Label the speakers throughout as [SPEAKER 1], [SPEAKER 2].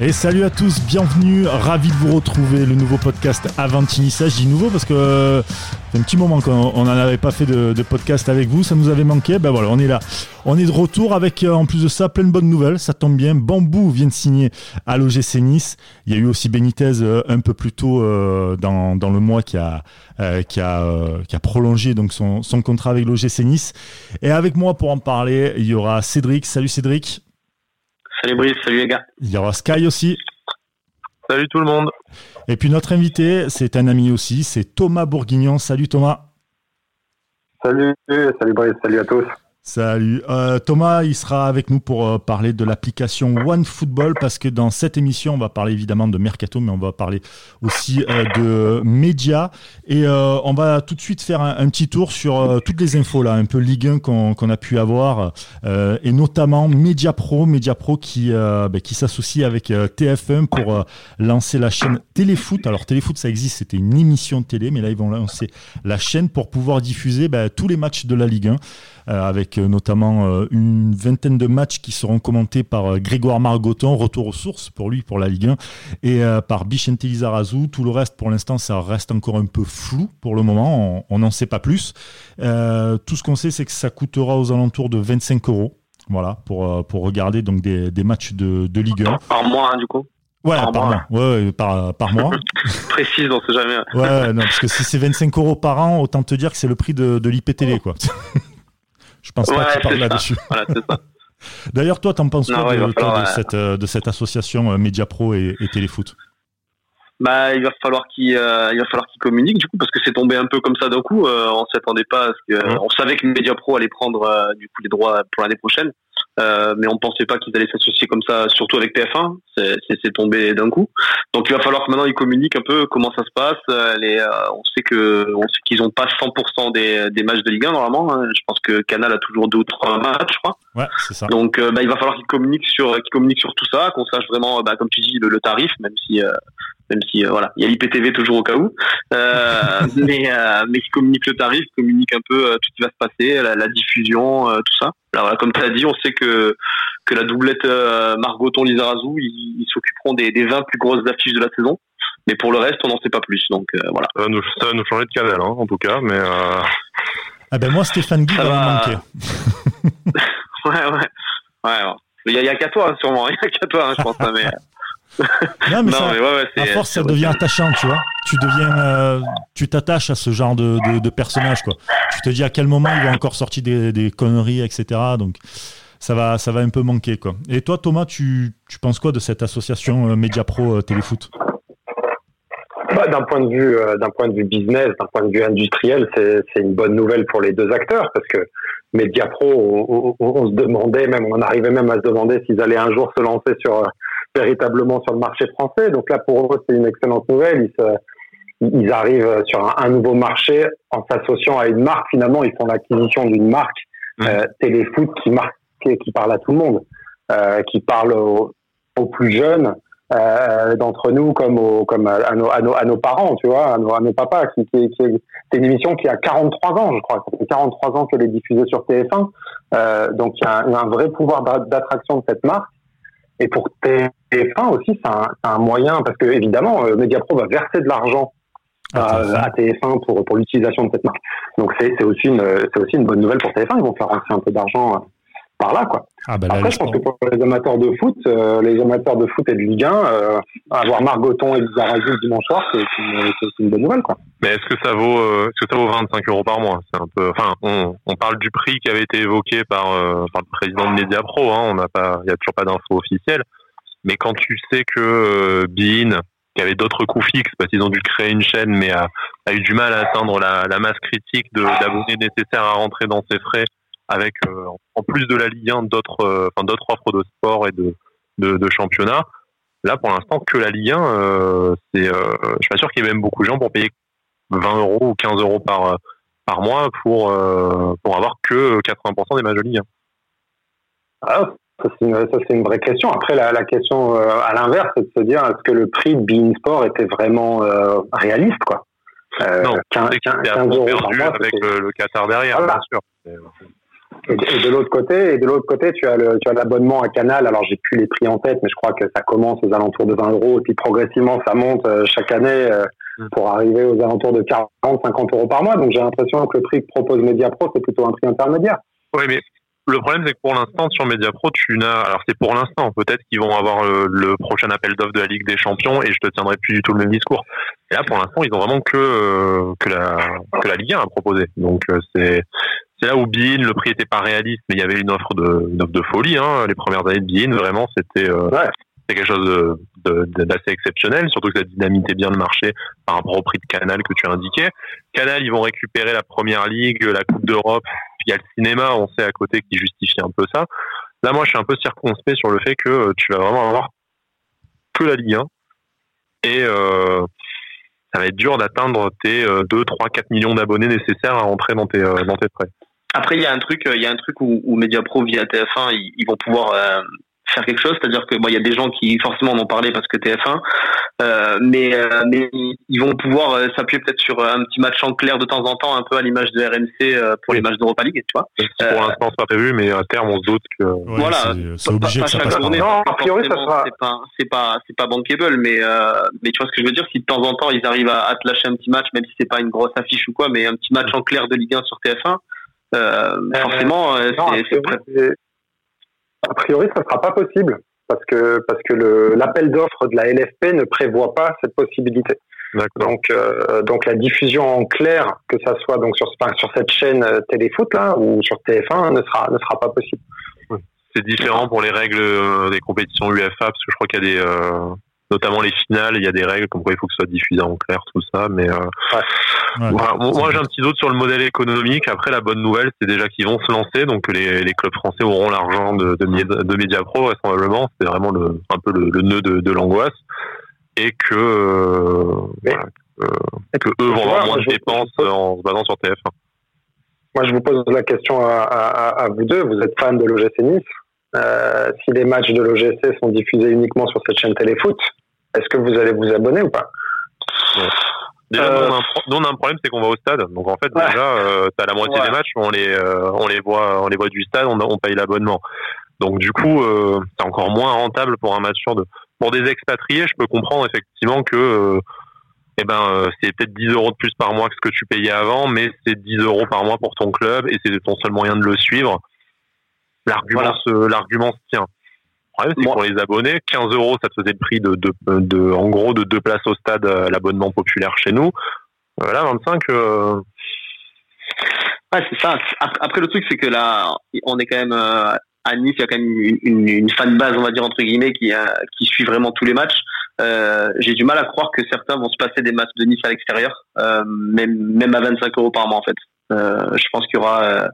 [SPEAKER 1] Et salut à tous, bienvenue, ravi de vous retrouver, le nouveau podcast Avantini. Je dis nouveau parce que euh, c'est un petit moment qu'on n'en avait pas fait de, podcast avec vous, ça nous avait manqué, ben voilà, on est là. On est de retour avec euh, en plus de ça plein de bonnes nouvelles, ça tombe bien, Bambou vient de signer à l'OGC Nice, il y a eu aussi Benitez euh, un peu plus tôt dans, le mois qui a, qui a, qui a prolongé donc son, son contrat avec l'OGC Nice. Et avec moi pour en parler, il y aura Cédric, salut Cédric.
[SPEAKER 2] Salut Brice, salut les gars.
[SPEAKER 1] Il y aura Sky aussi.
[SPEAKER 3] Salut tout le monde.
[SPEAKER 1] Et puis notre invité, c'est un ami aussi, c'est Thomas Bourguignon. Salut Thomas.
[SPEAKER 4] Salut, salut Brice, salut à tous.
[SPEAKER 1] Salut. Euh, Thomas, il sera avec nous pour euh, parler de l'application OneFootball parce que dans cette émission, on va parler évidemment de Mercato, mais on va parler aussi euh, de médias. Et on va tout de suite faire un, petit tour sur toutes les infos, là, un peu Ligue 1 qu'on a pu avoir, et notamment Mediapro, Mediapro qui, ben, qui s'associe avec TF1 pour lancer la chaîne Téléfoot. Alors Téléfoot, ça existe, c'était une émission de télé, mais là, ils vont lancer la chaîne pour pouvoir diffuser ben, tous les matchs de la Ligue 1. Euh, avec euh, notamment euh, une vingtaine de matchs qui seront commentés par Grégoire Margoton, retour aux sources pour lui, pour la Ligue 1, et par Bichente Lizarazu. Tout le reste, pour l'instant, ça reste encore un peu flou pour le moment, on n'en sait pas plus. tout ce qu'on sait, c'est que ça coûtera aux alentours de 25 euros. Voilà, pour, pour regarder donc des, des matchs de, de Ligue 1.
[SPEAKER 2] Par mois, hein, du coup?
[SPEAKER 1] Ouais, par, mois. Ouais, par, par mois.
[SPEAKER 2] Précise, on sait jamais.
[SPEAKER 1] Ouais, non, parce que si c'est 25 euros par an, autant te dire que c'est le prix de, de l'IPTV, quoi. Je pense pas que tu parles là-dessus. D'ailleurs, toi, t'en penses quoi de, de, cette, euh, de, cette, association euh, Mediapro et, et Téléfoot?
[SPEAKER 2] Bah, il va falloir qu'il euh, il va falloir qu'il communique du coup parce que c'est tombé un peu comme ça d'un coup. Euh, on s'attendait pas à ce que on savait que Mediapro allait prendre du coup les droits pour l'année prochaine. Euh, mais on pensait pas qu'ils allaient s'associer comme ça, surtout avec TF1. C'est tombé d'un coup. Donc il va falloir que maintenant ils communiquent un peu comment ça se passe. Euh, les, euh, on sait que on sait qu'ils ont pas 100% des, des matchs de Ligue 1 normalement. Hein. Je pense que Canal a toujours deux ou trois matchs, je crois.
[SPEAKER 1] Ouais, c'est ça.
[SPEAKER 2] Donc bah, il va falloir qu'ils communiquent sur qu'ils communiquent sur tout ça, qu'on sache vraiment, bah, comme tu dis, le, tarif, même si même si voilà, il y a l'IPTV toujours au cas où, mais mais qui communique le tarif, qui communique un peu tout ce qui va se passer, la, la diffusion, tout ça. Alors voilà, comme tu as dit, on sait que que la doublette euh, Margoton Lizarazu, ils, ils s'occuperont des, des 20 plus grosses affiches de la saison. Mais pour le reste, on n'en sait pas plus. Donc euh, voilà.
[SPEAKER 3] Ça va, nous, ça va nous changer de canal, hein, en tout cas. Mais euh...
[SPEAKER 1] ah ben moi, Stéphane Guy va, me manquer.
[SPEAKER 2] ouais, ouais, ouais. Il y a, a qu'à toi, sûrement. Il y a qu'à toi, hein, je pense. Hein, mais
[SPEAKER 1] non, mais, ça, ouais, ouais, à force, ça devient attachant, tu vois. Tu deviens, euh, tu t'attaches à ce genre de, de, de, personnage, quoi. Tu te dis à quel moment il va encore sortir des, des, conneries, etc. Donc, ça va, ça va un peu manquer, quoi. Et toi, Thomas, tu, tu penses quoi de cette association euh, Mediapro euh, Téléfoot?
[SPEAKER 4] Bah, d'un point de vue, euh, d'un point de vue business, d'un point de vue industriel, c'est, c'est une bonne nouvelle pour les deux acteurs parce que Mediapro, on, on, se demandait même, on arrivait même à se demander s'ils allaient un jour se lancer sur véritablement sur le marché français. Donc là, pour eux, c'est une excellente nouvelle. Ils, se, ils arrivent sur un, nouveau marché en s'associant à une marque. Finalement, ils font l'acquisition d'une marque euh, téléfoot qui marque, qui parle à tout le monde, euh, qui parle aux, plus jeunes euh, d'entre nous comme, aux, comme à, nos, à, nos, à, nos, parents, tu vois, à nos, à nos papas. Qui, qui, qui c'est une émission qui a 43 ans, je crois. Ça fait 43 ans qu'elle est diffusée sur TF1. Euh, donc il y a un, un vrai pouvoir d'attraction de cette marque. Et pour TF1 aussi, c'est un, un, moyen, parce que évidemment, euh, Mediapro va verser de l'argent à, à, TF1 pour, pour l'utilisation de cette marque. Donc c'est aussi, une, aussi une bonne nouvelle pour TF1, ils vont faire rentrer un peu d'argent par là. Quoi.
[SPEAKER 1] Ah bah
[SPEAKER 4] Après, je pense que pour les amateurs de foot, euh, les amateurs de foot et de Ligue 1, euh, avoir Margoton et Lizarazu dimanche soir, c'est une, une, bonne nouvelle. Quoi.
[SPEAKER 3] Mais est-ce que ça vaut, euh, est-ce que ça vaut 25 euros par mois? C'est un peu, enfin, on, on, parle du prix qui avait été évoqué par, par le président de Mediapro. Hein, on n'a pas, il y a toujours pas d'infos officielles. Mais quand tu sais que euh, Bein, qui avait d'autres coûts fixes parce qu'ils ont dû créer une chaîne, mais a, a eu du mal à atteindre la, la masse critique d'abonnés nécessaires à rentrer dans ses frais, avec euh, en plus de la Ligue 1 d'autres, euh, enfin d'autres offres de sport et de, de, de championnat. Là, pour l'instant, que la Ligue 1, euh, c'est, je suis pas sûr qu'il y ait même beaucoup de gens pour payer 20 euros ou 15 euros par par mois pour pour avoir que 80% des matchs de Ligue 1.
[SPEAKER 4] Ah, ça, c'est une, une, vraie question. Après, la, la question euh, à l'inverse, c'est de se dire est-ce que le prix de Bein Sport était vraiment euh, réaliste quoi?
[SPEAKER 3] Euh, Non, 15, 15, 15 euros par mois, avec le, le, Qatar derrière, bien sûr.
[SPEAKER 4] Et, de l'autre côté, et de l'autre côté, tu as le, tu as l'abonnement à Canal. Alors j'ai plus les prix en tête, mais je crois que ça commence aux alentours de 20 euros et puis progressivement ça monte euh, chaque année euh, pour arriver aux alentours de 40, 50 euros par mois. Donc j'ai l'impression que le prix que propose Mediapro c'est plutôt un prix intermédiaire.
[SPEAKER 3] Oui, mais le problème, c'est que pour l'instant, sur Mediapro, tu n'as. Alors, c'est pour l'instant. Peut-être qu'ils vont avoir le, prochain appel d'offres de la Ligue des Champions et je te tiendrai plus du tout le même discours. Et là, pour l'instant, ils ont vraiment que que la que la Ligue 1 à proposer. Donc, c'est c'est là où Bein, le prix était pas réaliste, mais il y avait une offre de, une offre de folie. Hein. Les premières années de Bein, vraiment, c'était euh, quelque chose d'assez exceptionnel, surtout que ça dynamitait bien le marché par rapport au prix de Canal que tu as indiqué. Canal, ils vont récupérer la Première Ligue, la Coupe d'Europe, il y a le cinéma, on sait à côté, qui justifie un peu ça. Là, moi, je suis un peu circonspect sur le fait que euh, tu vas vraiment avoir que la Ligue 1 et euh, ça va être dur d'atteindre tes 2, 3, 4 millions d'abonnés nécessaires à rentrer dans tes, dans tes frais.
[SPEAKER 2] Après, il y a un truc, il y a un truc où, où Mediapro via TF1, ils, vont pouvoir euh, faire quelque chose, c'est-à-dire que bon, il y a des gens qui forcément en ont parlé parce que TF1, euh, mais euh, mais ils vont pouvoir euh, s'appuyer peut-être sur un petit match en clair de temps en temps, un peu à l'image de RMC euh, pour les matchs d'Europa League, tu vois.
[SPEAKER 3] pour l'instant, c'est pas prévu, mais à terme, on se doute que
[SPEAKER 2] voilà,
[SPEAKER 1] c'est obligé que ça passe
[SPEAKER 2] journée, Non, a priori, ça sera. C'est pas c'est pas c'est pas bankable, mais mais tu vois ce que je veux dire, si de temps en temps ils arrivent à, à te lâcher un petit match, même si c'est pas une grosse affiche ou quoi, mais un petit match en clair de Ligue 1 sur TF1 euh, forcément, euh, c'est
[SPEAKER 4] a priori, ça sera pas possible parce que parce que l'appel d'offres de la LFP ne prévoit pas cette possibilité. Donc euh, donc la diffusion en clair, que ça soit donc sur sur cette chaîne Téléfoot là ou sur TF1, ne sera ne sera pas possible.
[SPEAKER 3] C'est différent pour les règles des compétitions UEFA parce que je crois qu'il y a des notamment les finales, il y a des règles comme quoi il faut que ce soit diffusé en clair, tout ça. Mais euh, moi, j'ai un petit doute sur le modèle économique. Après, la bonne nouvelle, c'est déjà qu'ils vont se lancer, donc les, les clubs français auront l'argent de, de, de Mediapro, vraisemblablement. C'est vraiment le, un peu le, nœud de, de l'angoisse. Et que, euh, que eux vont avoir moins de dépenses en se basant sur TF1.
[SPEAKER 4] Moi, je vous pose la question à, à, à vous deux. Vous êtes fan de l'OGC Nice. Euh, si les matchs de l'OGC sont diffusés uniquement sur cette chaîne téléfoot, est-ce que vous allez vous abonner ou pas?
[SPEAKER 3] Déjà, nous, on a un, problème, c'est qu'on va au stade. Donc en fait, déjà, euh, t'as la moitié des matchs, on les, euh, on les voit, on les voit du stade, on, on paye l'abonnement. Donc du coup, euh, c'est encore moins rentable pour un match sur deux. Pour des expatriés, je peux comprendre effectivement que, euh, eh ben, c'est peut-être 10 euros de plus par mois que ce que tu payais avant, mais c'est 10 euros par mois pour ton club et c'est ton seul moyen de le suivre. L'argument, l'argument se tient c'est pour les abonnés, 15 euros, ça te faisait le prix de, de, de, en gros, de deux places au stade l'abonnement populaire chez nous. Voilà, 25. Euh...
[SPEAKER 2] Ouais, c'est ça. Après, le truc, c'est que là, on est quand même euh, à Nice, il y a quand même une, une, fan base, on va dire entre guillemets, qui, euh, qui suit vraiment tous les matchs. Euh, J'ai du mal à croire que certains vont se passer des matchs de Nice à l'extérieur, même, même à 25 euros par mois en fait. Je pense qu'il y aura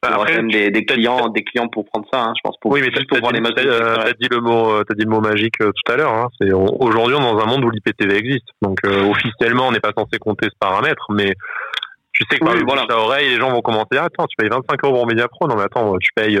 [SPEAKER 2] bah, après, même des, des clients, des clients pour prendre ça. Hein, je pense pour,
[SPEAKER 3] oui, mais tu pour voir les matchs. T'as dit le mot, euh, t'as dit le mot magique euh, tout à l'heure. Hein, c'est aujourd'hui on est dans un monde où l'IPTV existe. Donc euh, officiellement, on n'est pas censé compter ce paramètre, mais tu sais que par oui, voilà. à oreille, les gens vont commenter. Attends, tu payes 25 euros pour Mediapro. Non, mais attends, tu payes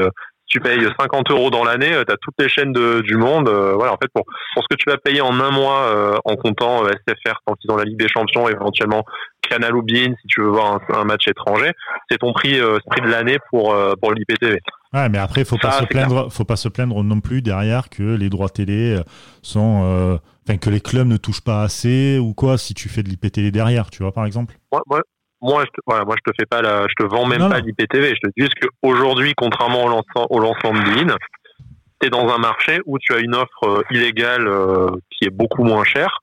[SPEAKER 3] tu payes 50 euros dans l'année, tu as toutes les chaînes de, du monde. voilà, en fait, pour, pour ce que tu vas payer en un mois en comptant SFR tant qu'ils ont la Ligue des Champions, éventuellement Canal ou Bein si tu veux voir un, match étranger, c'est ton prix, euh, prix de l'année pour, euh, pour l'IPTV.
[SPEAKER 1] Ouais, mais après, faut pas se plaindre, faut pas se plaindre non plus derrière que les droits télé euh, sont, enfin que les clubs ne touchent pas assez ou quoi. Si tu fais de l'IPTV derrière, tu vois par exemple.
[SPEAKER 3] Moi, moi, moi, je te, voilà, moi, je te fais pas la, je te vends même pas l'IPTV. Je te dis juste qu'aujourd'hui, contrairement au lancement, au lancement de Bein, tu es dans un marché où tu as une offre illégale qui est beaucoup moins chère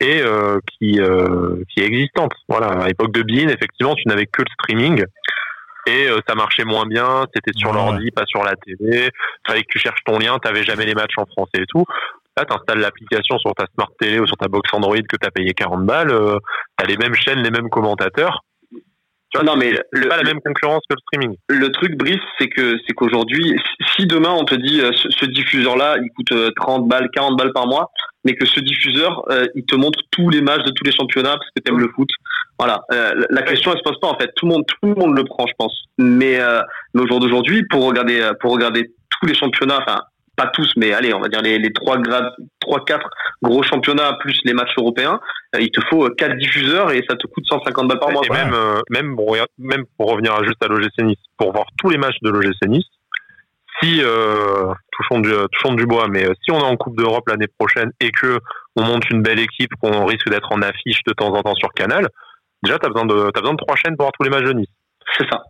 [SPEAKER 3] et euh, qui, euh, qui est existante. Voilà, à l'époque de Bean, effectivement, tu n'avais que le streaming et euh, ça marchait moins bien. C'était sur l'ordi, pas sur la télé. Fallait que tu cherches ton lien, t'avais jamais les matchs en français et tout. Là, t'installes l'application sur ta smart télé ou sur ta box Android que t'as payé 40 balles. Euh, t'as les mêmes chaînes, les mêmes commentateurs. Tu vois, non, mais le, pas la même concurrence que le streaming.
[SPEAKER 2] Le truc, Brice, c'est que c'est qu'aujourd'hui, si demain on te dit ce, ce diffuseur-là, il coûte 30 balles, 40 balles par mois, mais que ce diffuseur, euh, il te montre tous les matchs de tous les championnats parce que tu aimes le foot. Voilà, euh, la question elle se pose pas en fait. Tout le monde, tout le monde le prend, je pense. Mais, euh, mais au jour d'aujourd'hui, pour regarder, pour regarder tous les championnats, enfin pas tous, mais allez, on va dire les, les trois grades, trois quatre gros championnats plus les matchs européens, euh, il te faut quatre diffuseurs et ça te coûte 150 balles par mois.
[SPEAKER 3] Et même, même, pour, même pour revenir juste à l'OGC Nice, pour voir tous les matchs de l'OGC Nice, si euh, touchons du touchons du bois, mais si on est en Coupe d'Europe l'année prochaine et que on monte une belle équipe, qu'on risque d'être en affiche de temps en temps sur Canal, déjà besoin de t'as besoin de trois chaînes pour voir tous les matchs de Nice.
[SPEAKER 2] C'est ça.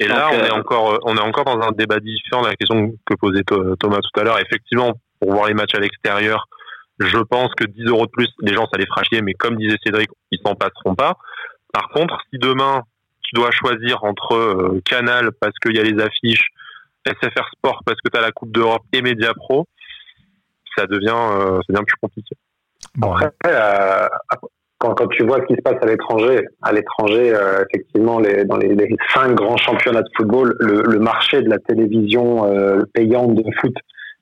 [SPEAKER 3] Et là, on est encore, on est encore dans un débat différent de la question que posait Thomas tout à l'heure. Effectivement, pour voir les matchs à l'extérieur, je pense que 10 euros de plus, les gens, ça les fera chier, mais comme disait Cédric, ils s'en passeront pas. Par contre, si demain, tu dois choisir entre euh, Canal parce qu'il y a les affiches, SFR Sport parce que tu as la Coupe d'Europe et Media Pro, ça devient, euh, ça devient plus compliqué.
[SPEAKER 4] Après, euh, quand, quand, tu vois ce qui se passe à l'étranger, à l'étranger, euh, effectivement, les, dans les, les, cinq grands championnats de football, le, le marché de la télévision euh, payante de foot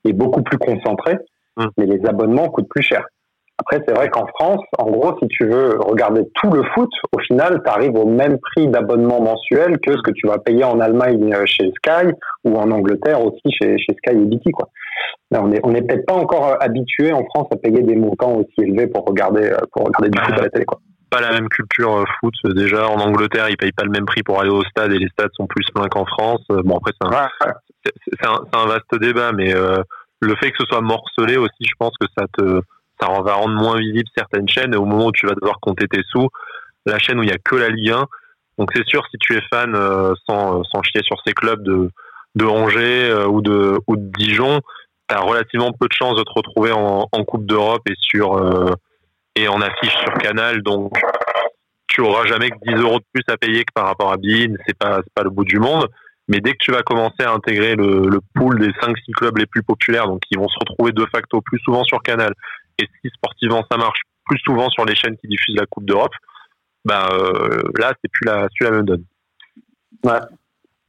[SPEAKER 4] est beaucoup plus concentré, mmh. mais les abonnements coûtent plus cher. Après, c'est vrai qu'en France, en gros, si tu veux regarder tout le foot, au final, tu arrives au même prix d'abonnement mensuel que ce que tu vas payer en Allemagne euh, chez Sky ou en Angleterre aussi chez, chez Sky et BT. Quoi. On n'est on est peut-être pas encore habitué en France à payer des montants aussi élevés pour regarder, pour regarder du foot à la télé. Quoi.
[SPEAKER 3] Pas la même culture euh, foot. Déjà, en Angleterre, ils payent pas le même prix pour aller au stade et les stades sont plus pleins qu'en France. Bon, après, c'est un, ouais. un, un, vaste débat, mais euh, le fait que ce soit morcelé aussi, je pense que ça te ça va rendre moins visible certaines chaînes et au moment où tu vas devoir compter tes sous, la chaîne où il y a que la Ligue 1. Donc c'est sûr si tu es fan euh, sans, sans chier sur ces clubs de, de Angers euh, ou de ou de Dijon, tu as relativement peu de chances de te retrouver en, Coupe d'Europe et euh, et en affiche sur Canal donc tu auras jamais que 10 euros de plus à payer que par rapport à Bein, c'est pas pas le bout du monde. Mais dès que tu vas commencer à intégrer le, le pool des 5-6 clubs les plus populaires, donc qui vont se retrouver de facto plus souvent sur Canal, et si sportivement ça marche plus souvent sur les chaînes qui diffusent la Coupe d'Europe, bah euh, là c'est plus la, plus la même donne.
[SPEAKER 4] Ouais.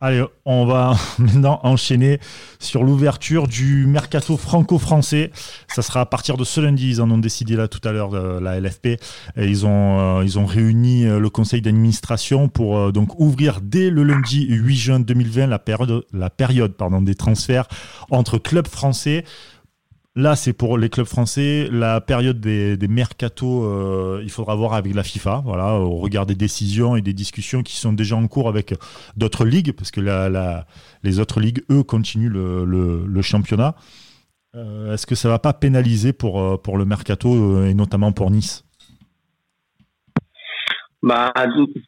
[SPEAKER 1] Allez, on va maintenant enchaîner sur l'ouverture du mercato franco-français. Ça sera à partir de ce lundi. Ils en ont décidé là tout à l'heure, la LFP. Et ils ont euh, ils ont réuni euh, le conseil d'administration pour euh, donc ouvrir dès le lundi 8 juin 2020 la période la des transferts entre clubs français. Là, c'est pour les clubs français. La période des, des mercatos, euh, il faudra voir avec la FIFA, voilà, au regard des décisions et des discussions qui sont déjà en cours avec d'autres ligues, parce que la, la, les autres ligues, eux, continuent le, le, le championnat. Euh, Est-ce que ça va pas pénaliser pour, pour le mercato euh, et notamment pour Nice?
[SPEAKER 2] Bah,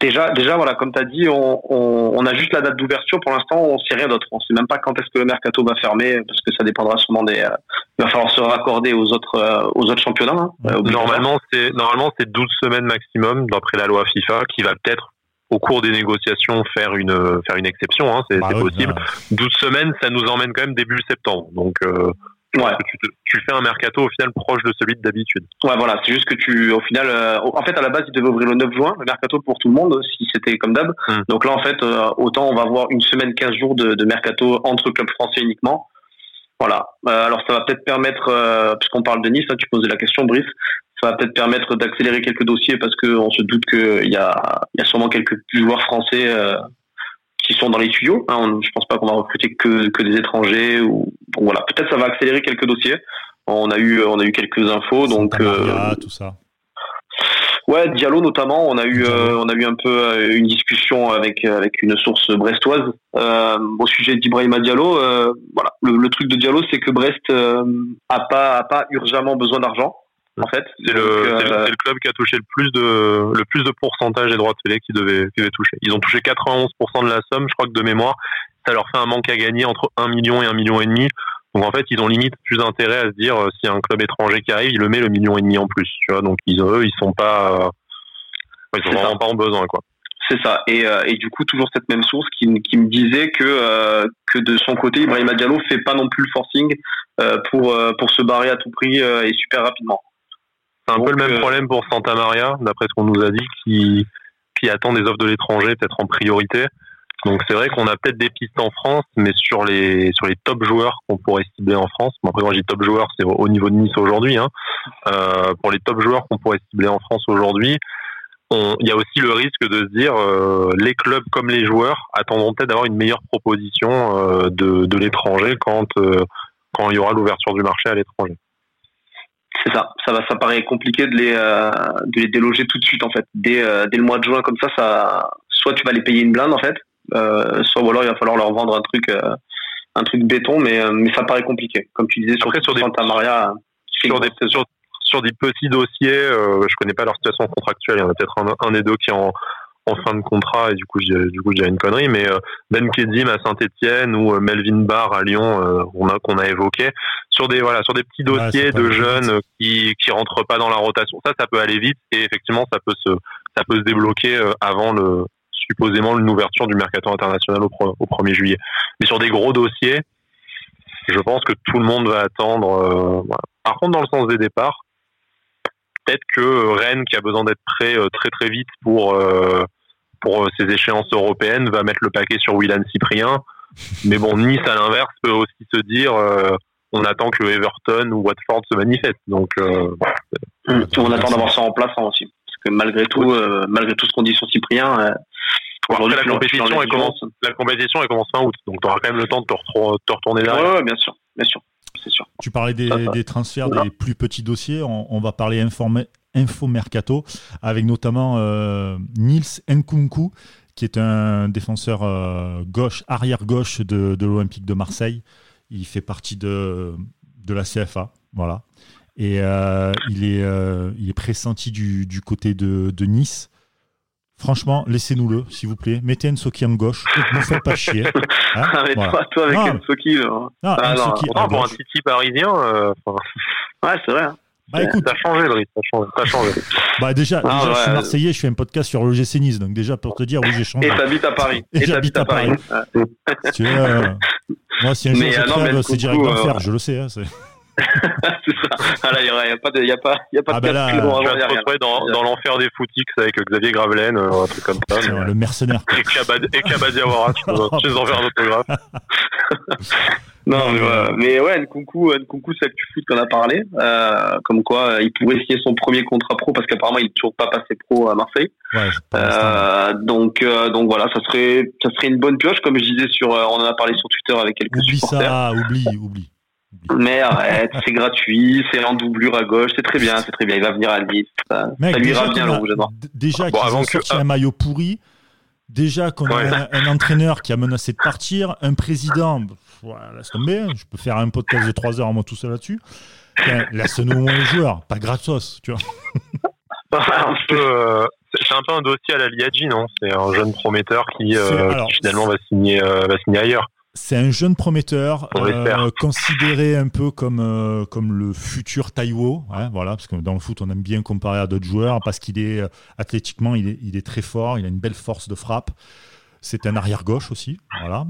[SPEAKER 2] déjà, déjà, voilà, comme tu as dit, on, on, on, a juste la date d'ouverture. Pour l'instant, on sait rien d'autre. On sait même pas quand est-ce que le mercato va fermer, parce que ça dépendra sûrement des. Euh, il va falloir se raccorder aux autres, euh, aux autres championnats. Hein,
[SPEAKER 3] euh, normalement, c'est normalement c'est 12 semaines maximum d'après la loi FIFA, qui va peut-être au cours des négociations faire une faire une exception. Hein, c'est bah possible. Bah... 12 semaines, ça nous emmène quand même début septembre. Donc
[SPEAKER 2] Ouais.
[SPEAKER 3] Tu, te, tu, fais un mercato au final proche de celui d'habitude.
[SPEAKER 2] Ouais, voilà, c'est juste que tu, au final, euh, en fait, à la base, il devait ouvrir le 9 juin, le mercato pour tout le monde, si c'était comme d'hab.
[SPEAKER 3] Hmm.
[SPEAKER 2] Mm. Donc là, en fait, euh, autant on va avoir une semaine, 15 jours de, de mercato entre clubs français uniquement. Voilà. Euh, alors, ça va peut-être permettre, euh, puisqu'on parle de Nice, hein, tu posais la question, Brice, ça va peut-être permettre d'accélérer quelques dossiers parce qu'on se doute qu'il y a, y a sûrement quelques joueurs français euh, qui sont dans les tuyaux. Hein. On, je pense pas qu'on va recruter que, que des étrangers ou bon, voilà. Peut-être ça va accélérer quelques dossiers. On a eu on a eu quelques infos donc
[SPEAKER 1] Maria, euh, tout ça.
[SPEAKER 2] Ouais, Diallo notamment. On a eu euh, on a eu un peu euh, une discussion avec avec une source brestoise euh, au sujet d'Ibrahima Diallo. Euh, voilà, le, le, truc de Diallo, c'est que Brest euh, a pas a pas urgemment besoin d'argent. En fait,
[SPEAKER 3] c'est le, euh, le, club qui a touché le plus de le plus de pourcentage des droits de télé qui devait qui devait toucher. Ils ont touché 91% de la somme, je crois que de mémoire, ça leur fait un manque à gagner entre 1 million et 1 million et demi. Donc en fait, ils ont limite plus intérêt à se dire euh, a un club étranger qui arrive, il le met le million et demi en plus, tu vois. Donc ils eux, ils sont pas euh, ils sont vraiment ça. pas en besoin quoi.
[SPEAKER 2] C'est ça. Et, euh, et, du coup, toujours cette même source qui, qui me disait que euh, que de son côté, Ibrahima Diallo fait pas non plus le forcing euh, pour pour se barrer à tout prix et super rapidement.
[SPEAKER 3] C'est un Donc, peu le même problème pour Santa Maria, d'après ce qu'on nous a dit, qui qui attend des offres de l'étranger peut-être en priorité. Donc c'est vrai qu'on a peut-être des pistes en France, mais sur les sur les top joueurs qu'on pourrait cibler en France. Bon, après moi je dis top joueurs, c'est au niveau de Nice aujourd'hui. Hein. Euh, pour les top joueurs qu'on pourrait cibler en France aujourd'hui, il y a aussi le risque de se dire les clubs comme les joueurs attendront peut-être d'avoir une meilleure proposition de, de l'étranger quand quand il y aura l'ouverture du marché à l'étranger.
[SPEAKER 2] C'est ça, ça va, ça paraît compliqué de les, de les déloger tout de suite en fait. Dès, dès le mois de juin comme ça, ça, soit tu vas les payer une blinde en fait, soit ou alors il va falloir leur vendre un truc, un truc béton, mais mais ça paraît compliqué. Comme tu disais sur, sur des Santa Maria,
[SPEAKER 3] sur des, sur, sur des petits dossiers, euh, je connais pas leur situation contractuelle. Il y en a peut-être un, un, des deux qui en, en fin de contrat et du coup, du coup, j'ai une connerie. Mais euh, Ben Kedim à Saint-Etienne ou euh, Melvin Barr à Lyon, euh, on a qu'on a évoqué sur des voilà sur des petits dossiers de jeunes qui qui rentrent pas dans la rotation. Ça, ça peut aller vite et effectivement, ça peut se ça peut se débloquer avant le supposément l'ouverture du mercato international au, au 1er juillet. Mais sur des gros dossiers, je pense que tout le monde va attendre. Voilà. Par contre, dans le sens des départs, peut-être que Rennes, qui a besoin d'être prêt euh, très très vite pour euh, pour ses échéances européennes, va mettre le paquet sur Willan Cyprien. Mais bon, Nice à l'inverse peut aussi se dire euh, on attend que Everton ou Watford se manifestent. Donc
[SPEAKER 2] hum, on attend d'avoir ça en place aussi, parce que malgré tout, malgré tout ce qu'on dit sur Cyprien.
[SPEAKER 3] Après, la compétition, elle commence, la compétition, elle commence fin aout, donc tu auras quand même le temps de te, retourner derrière.
[SPEAKER 2] Oui, bien sûr, bien sûr.
[SPEAKER 1] Tu parlais des, transferts, des plus petits dossiers. On, va parler info mercato avec notamment euh, Nils Nkunku, qui est un défenseur euh, gauche, arrière gauche de, l'Olympique de Marseille. Il fait partie de, de la CFA, voilà. Et euh, il, est, il est pressenti du, du côté de, de Nice. Franchement, laissez-nous-le, s'il vous plaît. Mettez un Soki en gauche. Ne faites pas chier.
[SPEAKER 2] Hein ah, toi, toi avec.
[SPEAKER 3] Non, ah, pour un Titi parisien. Euh,
[SPEAKER 2] ouais, c'est vrai. Hein.
[SPEAKER 3] Bah écoute, t'as changé, Brice, t'as changé, t'as changé.
[SPEAKER 1] bah déjà, déjà je suis marseillais, je fais un podcast sur l'OGC Nice, donc déjà pour te dire, oui, j'ai changé.
[SPEAKER 2] Et t'habites à Paris. Et,
[SPEAKER 1] j'habite à Paris. tu vois, euh, moi, si un jour je euh, crève, c'est direct d'enfer, je le sais. Hein,
[SPEAKER 2] c'est ça. Ah là, il n'y a, pas de, y a pas, y a pas ah de bah là,
[SPEAKER 3] retrouver dans, dans l'enfer des footix avec Xavier Gravelaine, euh, un truc comme ça.
[SPEAKER 1] Mais... Le mercenaire.
[SPEAKER 3] Et Kabadiawara, tu nous en faire un autographe.
[SPEAKER 2] non, mais, ouais, mais ouais, Nkunku, Nkunku, c'est que tu foot qu'on a parlé. Euh, comme quoi, il pourrait signer son premier contrat pro parce qu'apparemment, il n'est toujours pas passé pro à Marseille. Ouais, euh, donc, euh, donc voilà, ça serait, ça serait une bonne pioche, comme je disais sur, euh, on en a parlé sur Twitter avec quelques
[SPEAKER 1] oublie
[SPEAKER 2] supporters.
[SPEAKER 1] ça, oublie, oublie.
[SPEAKER 2] Mais arrête, c'est gratuit, c'est en doublure à gauche, c'est très bien, c'est très bien. Il va venir à Nice, ça, Mec, lui ira bien le rouge
[SPEAKER 1] Déjà bon, qu'ils ont sorti un maillot pourri, déjà qu'on a un, entraîneur qui a menacé de partir, un président, voilà, laisse tomber, hein, je peux faire un podcast de 3 heures moi tout seul là-dessus. Laisse-nous moins les joueurs, pas gratos, tu vois.
[SPEAKER 3] Euh, c'est un peu un dossier à la Liadji, non? C'est un jeune prometteur qui, euh, qui finalement va signer, euh, va signer ailleurs.
[SPEAKER 1] C'est un jeune prometteur, euh, considéré un peu comme euh, comme le futur Taiwo, hein, voilà, parce que dans le foot on aime bien comparer à d'autres joueurs parce qu'il est euh, athlétiquement il est, il est très fort, il a une belle force de frappe. C'est un arrière gauche aussi, voilà.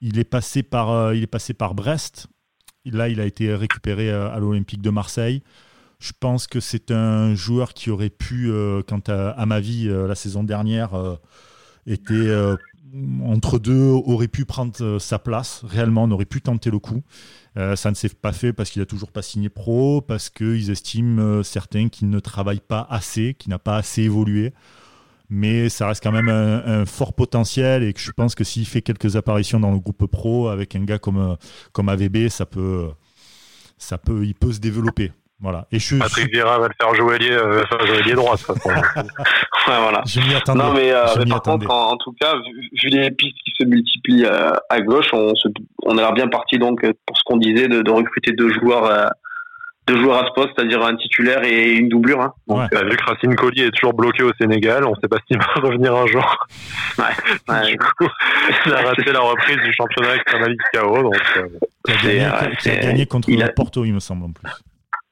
[SPEAKER 1] il est passé par il est passé par Brest. Là il a été récupéré à l'Olympique de Marseille. Je pense que c'est un joueur qui aurait pu, quant à, à, ma vie, la saison dernière, était entre deux aurait pu prendre euh, sa place, réellement, on aurait pu tenter le coup. Euh, ça ne s'est pas fait parce qu'il n'a toujours pas signé pro, parce qu'ils estiment euh, certains qu'il ne travaille pas assez, qu'il n'a pas assez évolué. Mais ça reste quand même un, fort potentiel et que je pense que s'il fait quelques apparitions dans le groupe pro avec un gars comme, comme AVB, ça il peut se développer. Voilà.
[SPEAKER 3] Et je, Patrick Vieira va le faire jouer lié, euh, jouer droit.
[SPEAKER 2] ouais, voilà. Je m'y attendais. Non, mais, euh, mais par contre, en, tout cas, vu, les pistes qui se multiplient euh, à gauche, on, se, on a l'air bien parti donc pour ce qu'on disait de, de, recruter deux joueurs. Euh, deux joueurs à ce poste, c'est-à-dire un titulaire et une doublure. Hein.
[SPEAKER 3] Donc, ouais. euh, vu que Racine Collier est toujours bloqué au Sénégal, on ne sait pas s'il va revenir un jour.
[SPEAKER 2] Ouais. ouais.
[SPEAKER 3] du coup, il a raté la reprise du championnat extrêmement KO. Donc,
[SPEAKER 1] euh, qui a gagné, qui a gagné contre il a... Porto, il me semble en plus.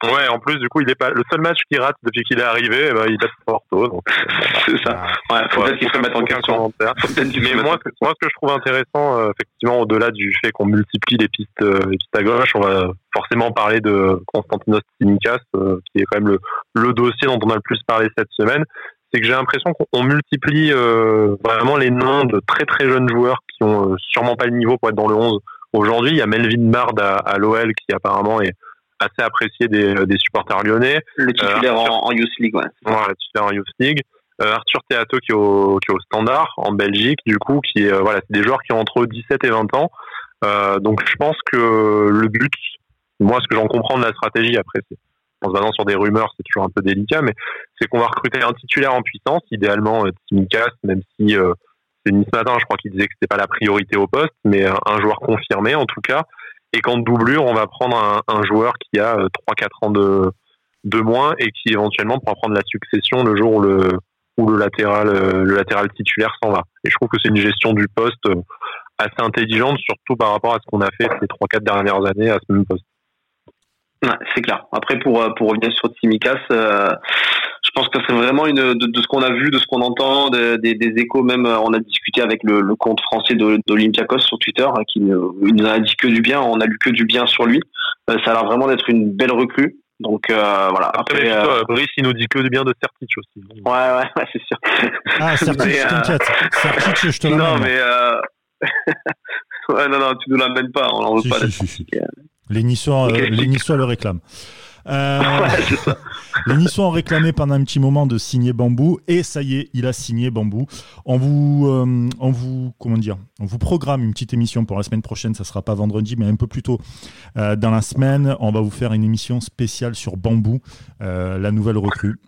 [SPEAKER 3] Ouais, en plus, du coup, il est pas le seul match qu'il rate depuis qu'il est arrivé, eh ben, il bat Porto. Donc,
[SPEAKER 2] c'est ça. Ouais, faut peut-être qu'il se mettre en question.
[SPEAKER 3] Mais moi, moi, ce que je trouve intéressant, euh, effectivement, au-delà du fait qu'on multiplie les pistes, euh, les pistes à gauche, on va forcément parler de Konstantinos Tsimikas, euh, qui est quand même le, le dossier dont on a le plus parlé cette semaine. C'est que j'ai l'impression qu'on multiplie vraiment les noms de très très jeunes joueurs qui ont sûrement pas le niveau pour être dans le 11 aujourd'hui. Il y a Melvin Bard à, à l'OL qui apparemment est assez apprécié des, des supporters lyonnais.
[SPEAKER 2] Le titulaire en, en, Youth League, ouais.
[SPEAKER 3] Voilà, le titulaire en Youth League. Arthur Theato qui est, au, qui est au standard en Belgique, du coup, qui est, voilà, c'est des joueurs qui ont entre 17 et 20 ans. donc je pense que le but, moi ce que j'en comprends de la stratégie après, c'est en se basant sur des rumeurs, c'est toujours un peu délicat, mais c'est qu'on va recruter un titulaire en puissance, idéalement euh, Timikas, même si euh, c'est ce matin, je crois qu'il disait que c'était pas la priorité au poste, mais un, joueur confirmé en tout cas. Et qu'en doublure, on va prendre un, joueur qui a 3-4 euh, ans de, de moins et qui éventuellement pourra prendre la succession le jour où le, où le latéral, le latéral titulaire s'en va. Et je trouve que c'est une gestion du poste assez intelligente, surtout par rapport à ce qu'on a fait ces 3-4 dernières années à ce même poste.
[SPEAKER 2] Ouais, c'est clair. Après, pour, pour revenir sur Timikas, euh, je pense que c'est vraiment une de, de ce qu'on a vu, de ce qu'on entend, des, des, échos. Même, euh, on a discuté avec le, le compte français d'Olympiakos sur Twitter, hein, qui il nous a dit que du bien. On a lu que du bien sur lui. Euh, ça a l'air vraiment d'être une belle recrue. Donc euh, voilà.
[SPEAKER 3] Après, Après Brice, il nous dit que du bien de Sertic aussi.
[SPEAKER 2] Ouais, ouais, ouais c'est sûr.
[SPEAKER 1] Ah, Sertic, t'inquiète. Sertic, je te l'amène.
[SPEAKER 2] Non, mais ouais, non, non, tu nous l'amènes pas. On n'en veut
[SPEAKER 1] si,
[SPEAKER 2] pas.
[SPEAKER 1] Si, si, les Niçois, euh, les Niçois le réclament. Euh, les Niçois ont réclamé pendant un petit moment de signer Bambou et ça y est, il a signé Bambou. On vous, euh, on vous, comment dire, on vous programme une petite émission pour la semaine prochaine. Ça sera pas vendredi, mais un peu plus tôt dans la semaine. On va vous faire une émission spéciale sur Bambou, la nouvelle recrue,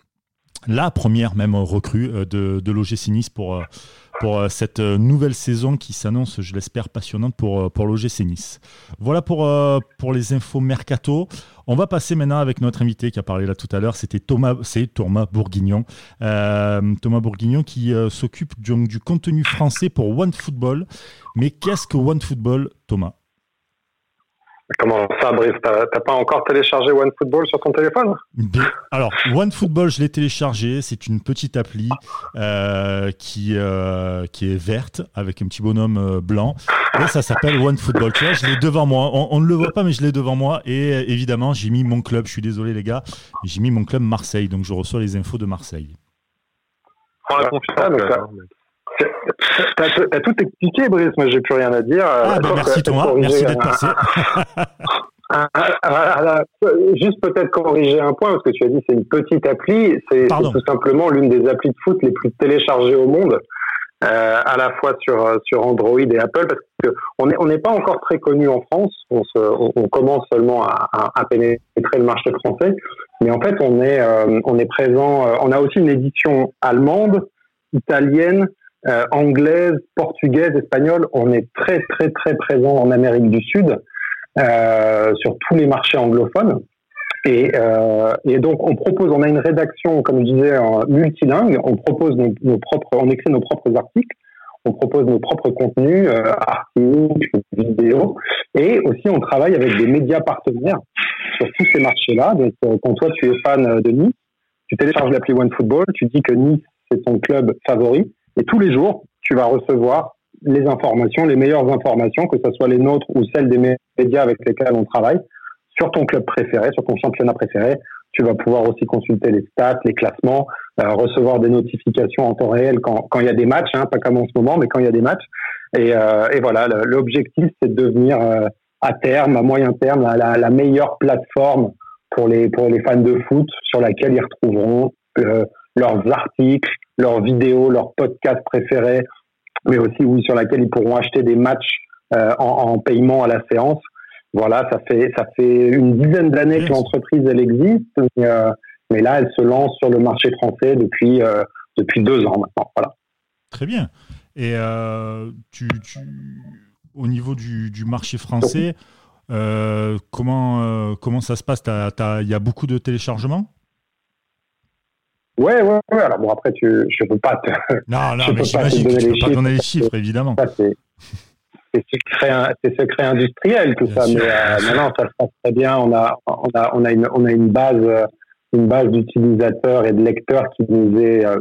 [SPEAKER 1] la première même recrue de, de l'OGC Nice pour pour euh, cette euh, nouvelle saison qui s'annonce, je l'espère, passionnante pour, euh, pour l'OGC Nice. Voilà pour, pour les infos mercato. On va passer maintenant avec notre invité qui a parlé là tout à l'heure. C'était Thomas, c'est Thomas Bourguignon. Thomas Bourguignon qui s'occupe du, du contenu français pour OneFootball. Mais qu'est-ce que OneFootball, Thomas?
[SPEAKER 4] Comment ça, Brice T'as pas encore téléchargé OneFootball sur ton téléphone?
[SPEAKER 1] Alors, OneFootball, je l'ai téléchargé. C'est une petite appli euh, qui, euh, qui est verte avec un petit bonhomme euh, blanc. Et ça s'appelle OneFootball. Tu vois, je l'ai devant moi. On, ne le voit pas, mais je l'ai devant moi. Et évidemment, j'ai mis mon club. Je suis désolé, les gars. J'ai mis mon club Marseille. Donc, je reçois les infos de Marseille.
[SPEAKER 3] La confiance.
[SPEAKER 4] T'as tout expliqué, Brice. Moi, j'ai plus rien à dire.
[SPEAKER 1] Ah, bah, merci, Thomas. Merci d'être passé.
[SPEAKER 4] juste peut-être corriger un point, parce que tu as dit c'est une petite appli. C'est tout simplement l'une des applis de foot les plus téléchargées au monde. Euh, à la fois sur sur Android et Apple parce que on n'est on n'est pas encore très connu en France on, se, on, commence seulement à, à, pénétrer le marché français mais en fait on est euh, on est présent euh, on a aussi une édition allemande italienne euh, anglaise, portugaise, espagnole. On est très très très présent en Amérique du Sud euh, sur tous les marchés anglophones. Et, euh, et, donc on propose, on a une rédaction, comme je disais, multilingue. On propose nos, propres, on écrit nos propres articles, on propose nos propres contenus, euh, articles, vidéos, et aussi on travaille avec des médias partenaires sur tous ces marchés-là. Donc euh, quand toi tu es fan de Nice, tu télécharges l'appli OneFootball, tu dis que Nice c'est ton club favori, et tous les jours, tu vas recevoir les informations, les meilleures informations, que ce soit les nôtres ou celles des médias avec lesquels on travaille, sur ton club préféré, sur ton championnat préféré. Tu vas pouvoir aussi consulter les stats, les classements, euh, recevoir des notifications en temps réel quand, quand il y a des matchs, hein, pas comme en ce moment, mais quand il y a des matchs. Et, euh, voilà, l'objectif, c'est de devenir euh, à terme, à moyen terme, la, la, meilleure plateforme pour les, pour les fans de foot sur laquelle ils retrouveront euh, leurs articles, leurs vidéos, leurs podcasts préférés, mais aussi oui, sur laquelle ils pourront acheter des matchs euh, en, en, paiement à la séance. Voilà, ça fait ça fait une dizaine d'années que l'entreprise elle existe, mais, euh, mais, là elle se lance sur le marché français depuis euh, depuis deux ans maintenant. Voilà.
[SPEAKER 1] Très bien. Et tu, tu, au niveau du, du marché français, comment comment ça se passe? Il y a beaucoup de téléchargements?
[SPEAKER 4] Ouais, ouais, ouais. Alors bon, après, tu, je peux pas te.
[SPEAKER 1] Non, non, mais j'imagine que tu peux pas donner les chiffres, évidemment.
[SPEAKER 4] C'est secret, secret industriel tout ça, mais euh, maintenant ça se passe très bien. On a, on a, on a une, on a une base, une base d'utilisateurs et de lecteurs qui nous est, euh,